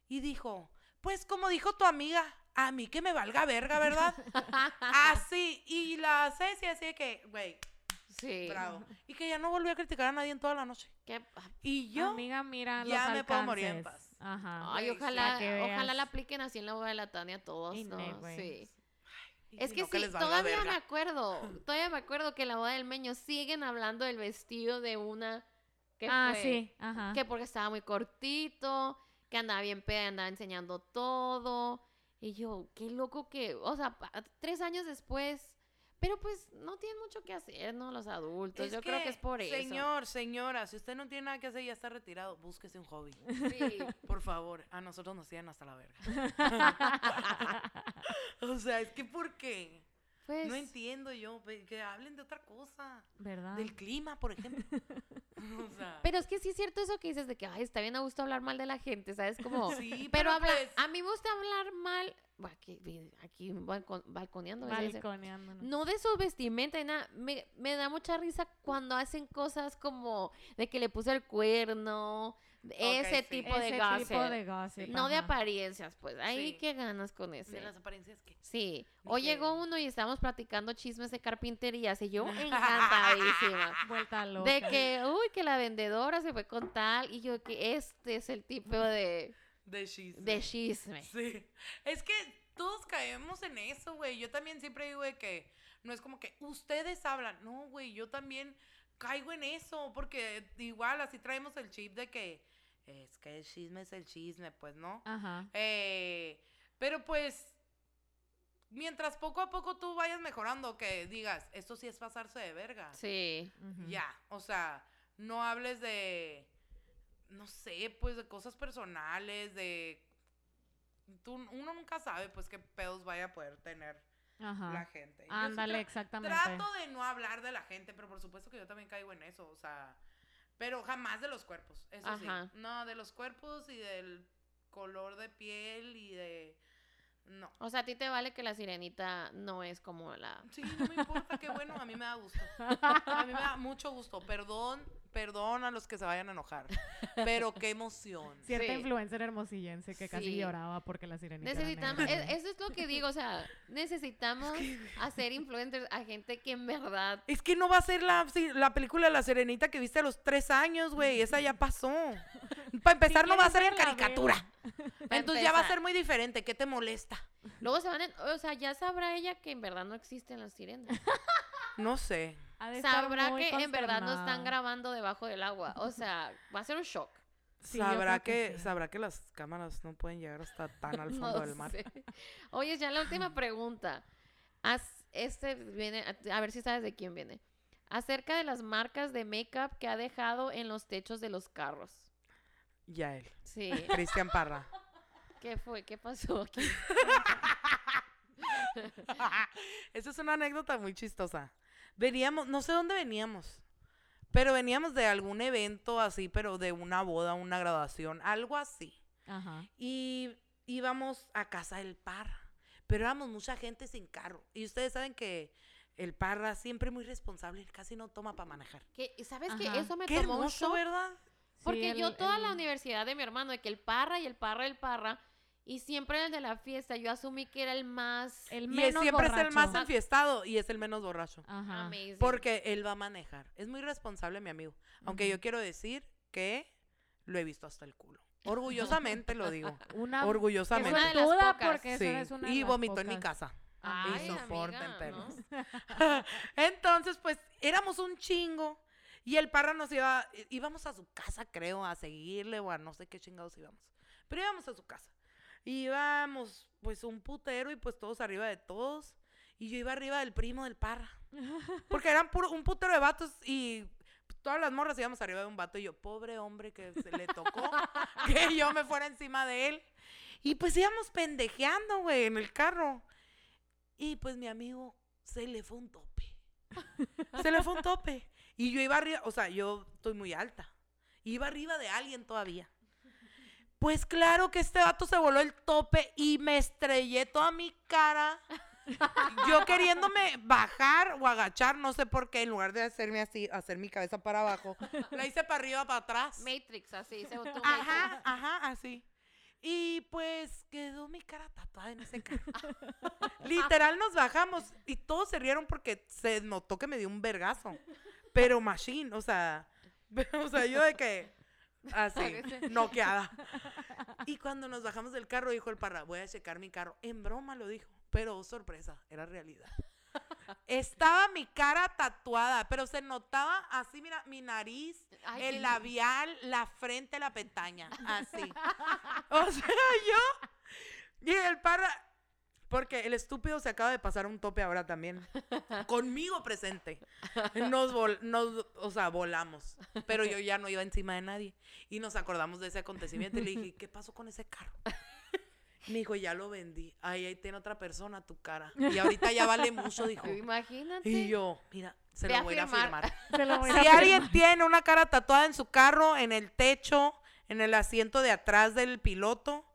y dijo, pues como dijo tu amiga, a mí que me valga verga, ¿verdad? así. Y la Ceci así de que, güey, Sí. bravo. Y que ya no volvió a criticar a nadie en toda la noche. Y yo, Amiga, mira ya los me puedo morir en paz. Ajá. Ay, ojalá, ojalá la apliquen así en la boda de la Tania todos, ¿no? Sí. Y Es si que no, sí, todavía me acuerdo, todavía me acuerdo que en la boda del Meño siguen hablando del vestido de una que Ah, fue, sí. Ajá. que porque estaba muy cortito, que andaba bien peda, andaba enseñando todo. Y yo, qué loco que, o sea, tres años después, pero pues no tienen mucho que hacer, ¿no? Los adultos, Es yo creo que es por eso. Señor, señora, si usted no tiene nada que hacer y ya está retirado, búsquese un hobby. Sí. Por favor, a nosotros nos tienen hasta la verga. o sea, es que ¿por qué? Pues, No entiendo yo, que hablen de otra cosa. ¿Verdad? Del clima, por ejemplo. o sea, pero es que sí es cierto eso que dices de que, ay, está bien a gusto hablar mal de la gente, ¿sabes? Como, sí, pero habla, pues, a mí me gusta hablar mal, aquí, aquí balcon- balconeando. No de su vestimenta y nada. Me, me da mucha risa cuando hacen cosas como de que le puse el cuerno, ese tipo de Ese gossip. tipo de gossip. No de apariencias, pues. Ahí Sí. qué ganas con ese. de las apariencias que... Sí. Hoy que- llegó uno y estábamos platicando chismes de carpinterías y yo encantadísima. Vuelta loca. De que, uy, que la vendedora se fue con tal y yo que este es el tipo de, De chisme. de chisme. Sí. Es que todos caemos en eso, güey. Yo también siempre digo de que no es como que ustedes hablan. No, güey, yo también caigo en eso. Porque igual así traemos el chip de que es que el chisme es el chisme, pues, ¿no? Ajá. Eh, pero pues, mientras poco a poco tú vayas mejorando, que digas, esto sí es pasarse de verga. Sí. Ya, o sea, no hables de, no sé, pues de cosas personales, de... Tú, uno nunca sabe, pues, qué pedos vaya a poder tener la gente. Ándale, exactamente. Trato de no hablar de la gente, pero por supuesto que yo también caigo en eso, o sea, pero jamás de los cuerpos, eso Ajá. sí. No, de los cuerpos y del color de piel y de... No. O sea, a ti te vale que la sirenita no es como la... Sí, no me importa, qué bueno, a mí me da gusto. A mí me da mucho gusto. Perdón, perdón a los que se vayan a enojar. Pero qué emoción. Cierta Sí. influencer hermosillense que casi Sí. lloraba porque la sirenita era Necesitamos, negra. eso es lo que digo, o sea, necesitamos hacer influencers a gente que en verdad... Es que no va a ser la, la película de la Serenita que viste a los tres años, güey. Esa ya pasó. Para empezar, no va a ser en caricatura. Entonces ya va a ser muy diferente. ¿Qué te molesta? Luego se van, en- o sea, ya sabrá ella que en verdad no existen las sirenas. No sé. Ha de estar Sabrá muy que en verdad no están grabando debajo del agua. O sea, va a ser un shock. Sí, sabrá que que, sí. sabrá que las cámaras no pueden llegar hasta tan al fondo No del mar. sé. Oye, ya la última pregunta. Haz- este viene, a ver si sabes de quién viene. Acerca de las marcas de make-up que ha dejado en los techos de los carros. Ya él. Sí. Cristian Parra. ¿Qué fue? ¿Qué pasó aquí? Esa es una anécdota muy chistosa. Veníamos, no sé dónde veníamos, pero veníamos de algún evento así, pero de una boda, una graduación, algo así. Ajá. Y íbamos a casa del Parra, pero éramos mucha gente sin carro. Y ustedes saben que el Parra siempre muy responsable, casi no toma para manejar. ¿Qué- ¿Sabes qué? Eso me Qué tomó un hermoso, shock. ¿verdad? Porque Sí, yo el- toda la universidad de mi hermano, de que el parra y el parra y el parra, y siempre el de la fiesta, yo asumí que era el más El Y menos siempre es el más borracho. enfiestado y es el menos borracho. Ajá. amazing. Porque él va a manejar. Es muy responsable, mi amigo. Aunque yo quiero decir que lo he visto hasta el culo. Orgullosamente lo digo. Una Orgullosamente. una de las pocas. porque Sí. es una de Y vomitó en mi casa. Ay, y soporten, amiga, perros. ¿no? Entonces, pues, éramos un chingo. Y el parra nos iba, íbamos a su casa, creo, a seguirle o a no sé qué chingados íbamos. Pero íbamos a su casa. Íbamos, pues, un putero y pues todos arriba de todos. Y yo iba arriba del primo del parra. Porque eran puro, un putero de vatos y todas las morras íbamos arriba de un vato. Y yo, pobre hombre que se le tocó que yo me fuera encima de él. Y pues íbamos pendejeando, güey, en el carro. Y pues mi amigo se le fue un tope. Se le fue un tope. Y yo iba arriba, o sea, yo estoy muy alta. Iba arriba de alguien todavía. Pues claro que este vato se voló el tope y me estrellé toda mi cara. Yo queriéndome bajar o agachar, no sé por qué, en lugar de hacerme así, hacer mi cabeza para abajo, la hice para arriba, para atrás. Matrix, así, se botó Ajá, ajá, así. Y pues quedó mi cara tatuada en ese carro. Literal nos bajamos y todos se rieron porque se notó que me dio un vergazo. Pero machine, o sea, o sea, yo de que, así, noqueada. Y cuando nos bajamos del carro, dijo el parra, voy a checar mi carro. En broma lo dijo, pero oh, sorpresa, era realidad. Estaba mi cara tatuada, pero se notaba así, mira, mi nariz, Ay, el labial, la frente, la pestaña, así. O sea, yo, y el parra, porque el estúpido se acaba de pasar un tope ahora también, conmigo presente. Nos, vol- nos, o sea, volamos, pero yo ya no iba encima de nadie. Y nos acordamos de ese acontecimiento y le dije, ¿qué pasó con ese carro? Me dijo, ya lo vendí. Ahí, ahí tiene otra persona tu cara. Y ahorita ya vale mucho, dijo. Imagínate. Y yo, mira, se lo voy a ir a firmar. firmar. Se lo voy a Si firmar. alguien tiene una cara tatuada en su carro, en el techo, en el asiento de atrás del piloto,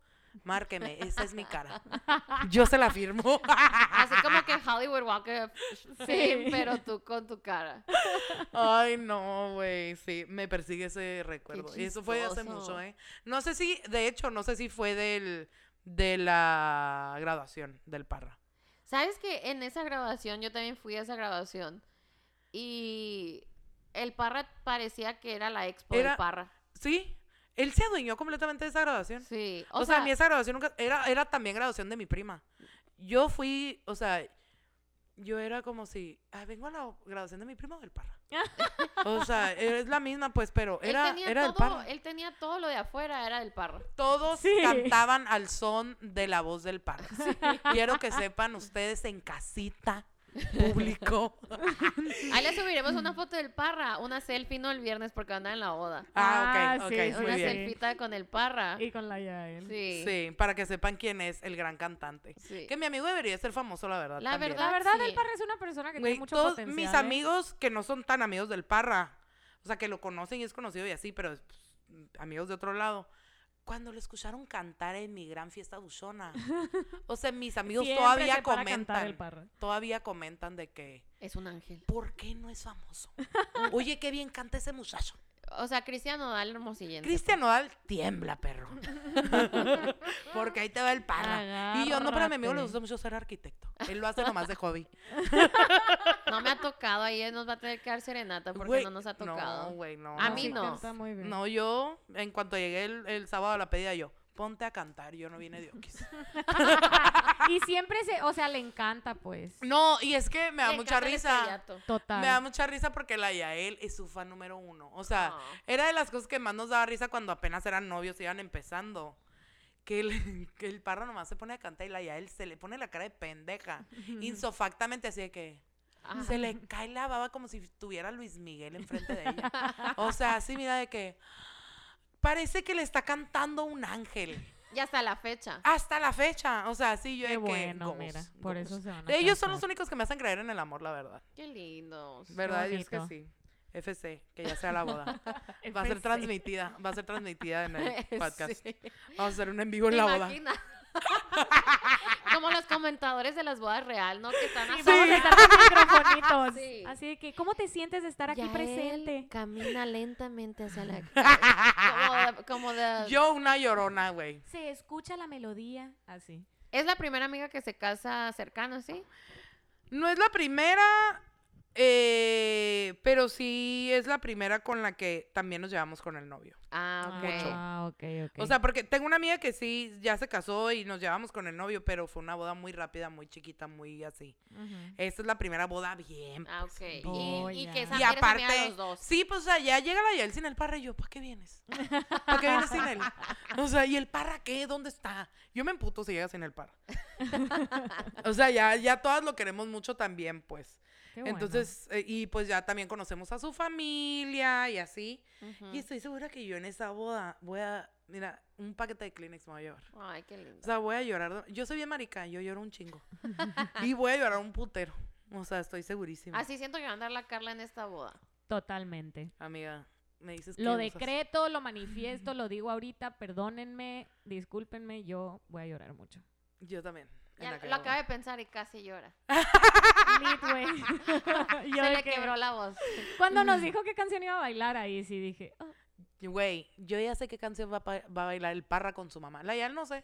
márqueme, esa es mi cara. Yo se la firmo. Así como que Hollywood Walk of Fame, Sí. pero tú con tu cara. Ay, no, güey, sí, me persigue ese recuerdo. Y eso fue hace mucho, ¿eh? No sé si, de hecho, no sé si fue del, de la graduación del Parra. ¿Sabes que en esa grabación, yo también fui a esa grabación y el Parra parecía que era la expo Era- del Parra. Sí, él se adueñó completamente de esa graduación. Sí. O, sea, a mí esa graduación nunca, era, era también graduación de mi prima. Yo fui, o sea, yo era como si, "Ay, vengo a la graduación de mi prima o del Parra. o sea, es la misma, pues, pero él era, tenía era del todo, Parra. él tenía todo lo de afuera, era del Parra. Todos Sí. cantaban al son de la voz del Parra. Quiero que sepan ustedes en casita, público. Ahí le subiremos una foto del Parra, una selfie, no el viernes porque anda en la boda. Ah, Ah, ok, ok, sí, una selfita con el Parra. Y con la Yael. Sí. Sí, para que sepan quién es el gran cantante. Sí. Que mi amigo debería ser famoso, la verdad. La también. verdad, La verdad, sí. el Parra es una persona que Güey, tiene mucho todos potencial. mis ¿eh? amigos que no son tan amigos del Parra, o sea, que lo conocen y es conocido y así, pero pues, amigos de otro lado, cuando lo escucharon cantar en mi gran fiesta buchona, o sea, mis amigos Siempre todavía comentan, todavía comentan de que, Es un ángel. ¿por qué no es famoso? Oye, qué bien canta ese muchacho. O sea, Cristiano Dal Hermosillense. Cristian Nodal tiembla, perro. Porque ahí te va el Parra. Y yo, no, pero a mi amigo le Agárrate. gusta mucho ser arquitecto. Él lo hace nomás de hobby. No me ha tocado, ahí él nos va a tener que dar serenata porque no nos ha tocado. No, güey, no. A mí sí no. canta muy bien. No, yo, en cuanto llegué el, el sábado a la pedida, yo, ponte a cantar, yo no vine de Oquis. Y siempre se, o sea, le encanta, pues. No, y es que me da Le mucha encanta el risa. estrellato. Total. Me da mucha risa porque la Yael es su fan número uno. O sea, Ah. era de las cosas que más nos daba risa cuando apenas eran novios, iban empezando. Que el, que el parra nomás se pone a cantar y la Yael se le pone la cara de pendeja. Insofactamente así de que Ajá. se le cae la baba como si tuviera Luis Miguel enfrente de ella. O sea, así mira de que parece que le está cantando un ángel. Y hasta la fecha. Hasta la fecha. O sea, sí, yo Qué de que. goals, mira. Por goals. eso se van a Ellos son los únicos que me hacen creer en el amor, la verdad. Qué lindos. ¿Verdad? Y es que sí. FC, que ya sea la boda. Va a ser transmitida, va a ser transmitida en el podcast. Sí. Vamos a hacer un en vivo en ¿Te la boda. Como los comentadores de las bodas real, ¿no? Que están así. Vamos a estar con microfonitos. Sí. Así de que, ¿cómo te sientes de estar aquí Yael presente? Camina lentamente hacia la como, de- como de- Yo una llorona, güey. Se escucha la melodía. Así. Es la primera amiga que se casa cercano, ¿sí? No es la primera, eh, pero sí es la primera con la que también nos llevamos con el novio. Ah, ok. Mucho. Ah, ok, ok. O sea, porque tengo una amiga que sí ya se casó y nos llevamos con el novio, pero fue una boda muy rápida, muy chiquita, muy así. Esta es la primera boda bien. Ah, pues, ok. bien. Oh, y, que esa Y aparte, los dos. sí, pues o sea, ya llega la Yael sin el parra y yo, ¿para qué vienes? ¿Para qué vienes sin él? O sea, ¿y el parra qué? ¿Dónde está? Yo me emputo si llega sin el parra. o sea, ya, ya todas lo queremos mucho también, pues. Qué bueno. Entonces, eh, y pues ya también conocemos a su familia y así. Y estoy segura que yo en esa boda voy a, mira, un paquete de Kleenex me voy a llevar. Ay, qué O lindo. sea, voy a llorar. Yo soy bien marica, yo lloro un chingo. y voy a llorar un putero. O sea, estoy segurísima. Así siento que va a andar la Carla en esta boda. Totalmente. Amiga, me dices que Lo usas- decreto, lo manifiesto, lo digo ahorita, perdónenme, discúlpenme, yo voy a llorar mucho. Yo también. Ya lo acabo boda. de pensar y casi llora. Midway. Yo Se le que- quebró la voz. Cuando nos dijo qué canción iba a bailar, ahí sí dije, "Oh, Güey, yo ya sé qué canción va, a pa- va a bailar el Parra con su mamá. La ya no sé.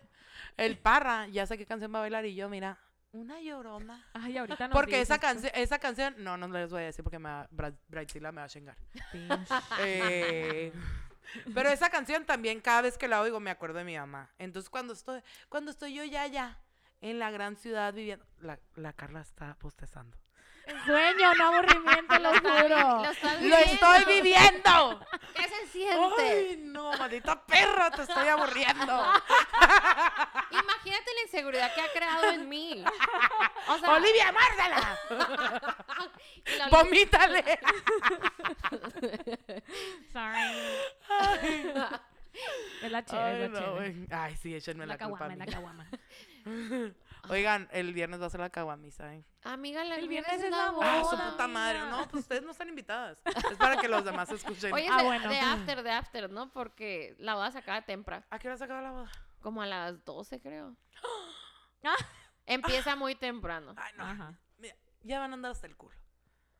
El Parra ya sé qué canción va a bailar y yo, mira, Una llorona. Ay, ahorita nos Porque esa, canción esa canción, no, no les voy a decir porque me va, me va a chingar. Eh, pero esa canción también, cada vez que la oigo, me acuerdo de mi mamá. Entonces, cuando estoy, cuando estoy yo ya, ya, en la gran ciudad viviendo. La, la Carla está postezando. Sueño, no aburrimiento, lo juro. Lo, estás ¡Lo estoy viviendo. ¿Qué se siente? ¡Ay, no, maldito perro! Te estoy aburriendo. Imagínate la inseguridad que ha creado en mí. O sea, ¡Olivia, márdala! ¡Vomítale! Sorry. Es la chévere, Ay, es la no, chévere. güey. Ay, sí, échenme la, La culpa a caguama, mí. la caguama. Oigan, el viernes va a ser la caguamisa, ¿eh? Amiga, la El viernes viernes es la boda. Ah, su puta madre. No, pues ustedes no están invitadas. Es para que los demás escuchen. Oye, Ah, de, bueno. de after, de after, ¿no? Porque la boda se acaba temprano. ¿A qué hora se acaba la boda? Como a las 12, creo. Ah. Empieza muy temprano. Ay, no. Ajá. Mira, ya van a andar hasta el culo.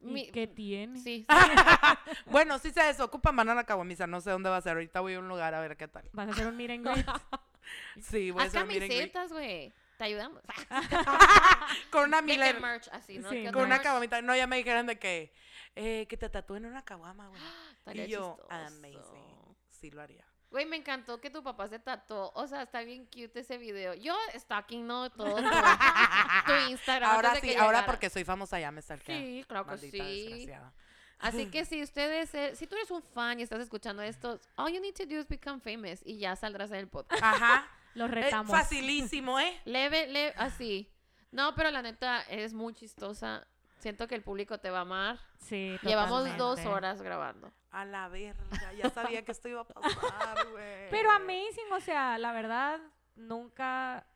Mi- ¿Y qué tiene? Sí, Bueno, sí se desocupan, van a la caguamisa. No sé dónde va a ser. Ahorita voy a un lugar a ver qué tal. ¿Vas a hacer un greet? Sí, voy Haz camisetas, güey. Te ayudamos. Con una Miller. merch, así, ¿no? Sí. Con una caguamita. No, ya me dijeron de que, eh, que te tatúen una caguama, güey. Y yo, chistoso. amazing. Sí lo haría. Güey, me encantó que tu papá se tatuó. O sea, está bien cute ese video. Yo stalking, ¿no? Todo tu, tu Instagram. Ahora sí, ahora porque soy famosa ya me stalkean. Sí, claro que Maldita sí. desgraciada. Así que si ustedes, eh, si tú eres un fan y estás escuchando esto, all you need to do is become famous y ya saldrás en el podcast. Ajá. Los Eh, retamos. facilísimo, ¿eh? Leve, leve, así. No, pero la neta, eres muy chistosa. Siento que el público te va a amar. Sí, Llevamos dos horas grabando. A la verga, ya sabía que esto iba a pasar, güey. Pero amazing, o sea, la verdad, nunca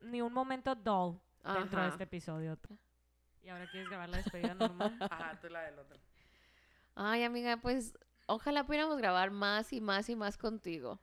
ni un momento dull dentro de este episodio. Y ahora quieres grabar la despedida normal. Ajá, tú la del otro. Ay, amiga, pues ojalá pudiéramos grabar más y más y más contigo.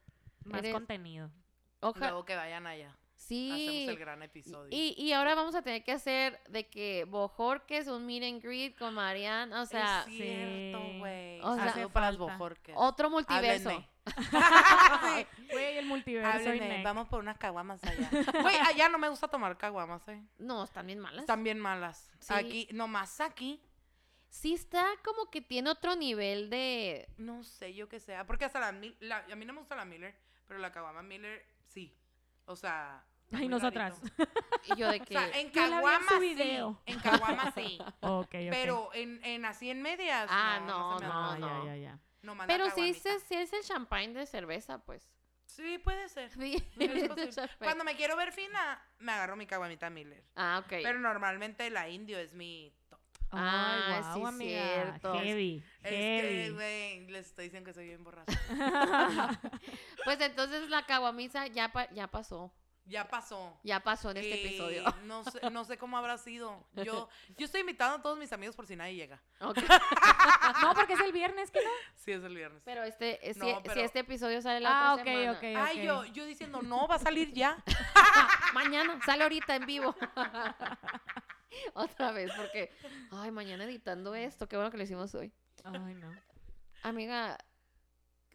Más Eres- contenido. Ojalá. Luego que vayan allá. Sí. Hacemos el gran episodio. Y, y ahora vamos a tener que hacer de que Bojorques, un meet and greet con Marianne, o sea, es cierto, güey. O sea- para falta. bojorques. otro multiverso. Háblenme. Güey, el multiverso vamos por unas caguamas allá. Güey, allá no me gusta tomar caguamas, eh. No, están bien malas. Están bien malas. Sí. Aquí, nomás aquí, Sí está como que tiene otro nivel de... no sé yo qué sea. Porque hasta la, a mí no me gusta la Miller, pero la caguama Miller, sí. O sea. Ay, rarito. Y yo de O que... sea, en caguama sí. video. En caguama sí. Ok, ok. Pero en, en así en medias. Ah, no, no, no, No, ya, no. ya, ya. Nomás la Pero sí, caguamita. es, sí es el champagne de cerveza, pues. Sí, puede ser. Sí. Cuando me quiero ver fina, me agarro mi caguamita Miller. Ah, ok. Pero normalmente la indio es mi. Ah, Ay, sí, wow, amiga. cierto. Heavy, Es que, heavy. güey, les estoy diciendo que soy bien borracha. Pues entonces la caguamisa ya, pa- ya pasó. Ya pasó. Ya pasó en este episodio. No sé, no sé cómo habrá sido. Yo, yo estoy invitando a todos mis amigos por si nadie llega. No, porque es el viernes, ¿que no? Sí, es el viernes. Pero este, eh, si, No, si pero- este episodio sale la Ah, otra ok, semana. ok. Ay, yo, yo diciendo, no, va a salir ya. Mañana, sale ahorita en vivo. Otra vez, porque, ay, mañana editando esto, qué bueno que lo hicimos hoy. Ay, no. Amiga,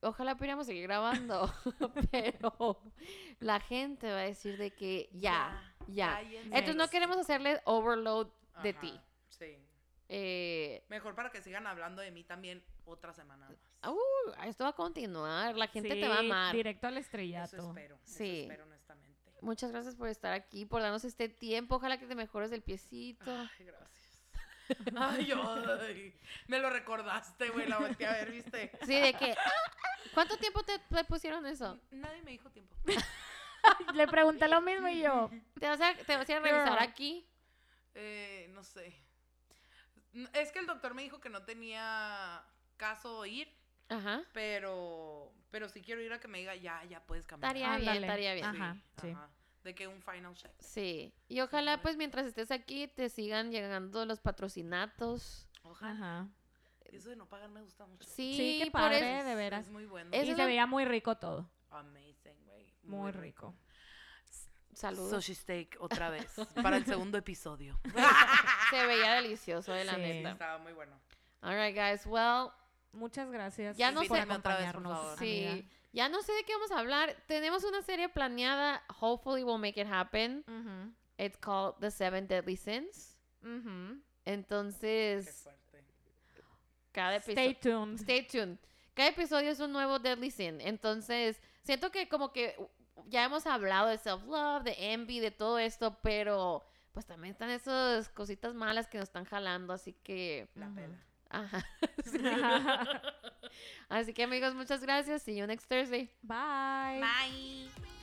ojalá pudiéramos seguir grabando, pero la gente va a decir de que ya, ya. Entonces no queremos hacerle overload de Ajá, ti. Sí. Eh, Mejor para que sigan hablando de mí también otra semana más. uh, esto va a continuar, la gente te va a amar. Directo al Eso estrellato. espero. Sí. Eso espero. Muchas gracias por estar aquí, por darnos este tiempo. Ojalá que te mejores del piecito. Ay, gracias. Ay, ay, me lo recordaste, güey, la volteé a ver, ¿viste? Sí, de que, ah, ah, ¿cuánto tiempo te, te pusieron eso? Nadie me dijo tiempo. Le pregunté lo mismo y yo. ¿Te vas a, te vas a ir a revisar Girl. aquí? Eh, no sé. Es que el doctor me dijo que no tenía caso ir, Ajá. pero pero sí quiero ir a que me diga, ya, ya puedes cambiar. Estaría bien, estaría bien. Ajá, sí. ajá. De que un final check. Sí. Y ojalá, pues, mientras estés aquí, te sigan llegando los patrocinatos. Ojalá. Ajá. Eso de no pagar me gusta mucho. Sí, Sí, qué por padre, eso- de veras. Es muy bueno. Eso Y es se lo- veía muy rico todo. Amazing, güey. Muy rico. Saludos. Sushi steak otra vez para el segundo episodio. Se veía delicioso, de la Sí. neta. Estaba muy bueno. All right, guys. Well, Muchas gracias Ya no sé- Invítame otra vez, por acompañarnos. favor. sí. amiga. Ya no sé de qué vamos a hablar. Tenemos una serie planeada. Hopefully we'll make it happen. It's called The Seven Deadly Sins. Entonces, cada episodio... Stay tuned. Stay tuned. Cada episodio es un nuevo Deadly Sin. Entonces, siento que como que ya hemos hablado de self-love, de envy, de todo esto, pero pues también están esas cositas malas que nos están jalando, así que... La pela. Ajá. sí. Así que amigos, muchas gracias. See you next Thursday. Bye. Bye.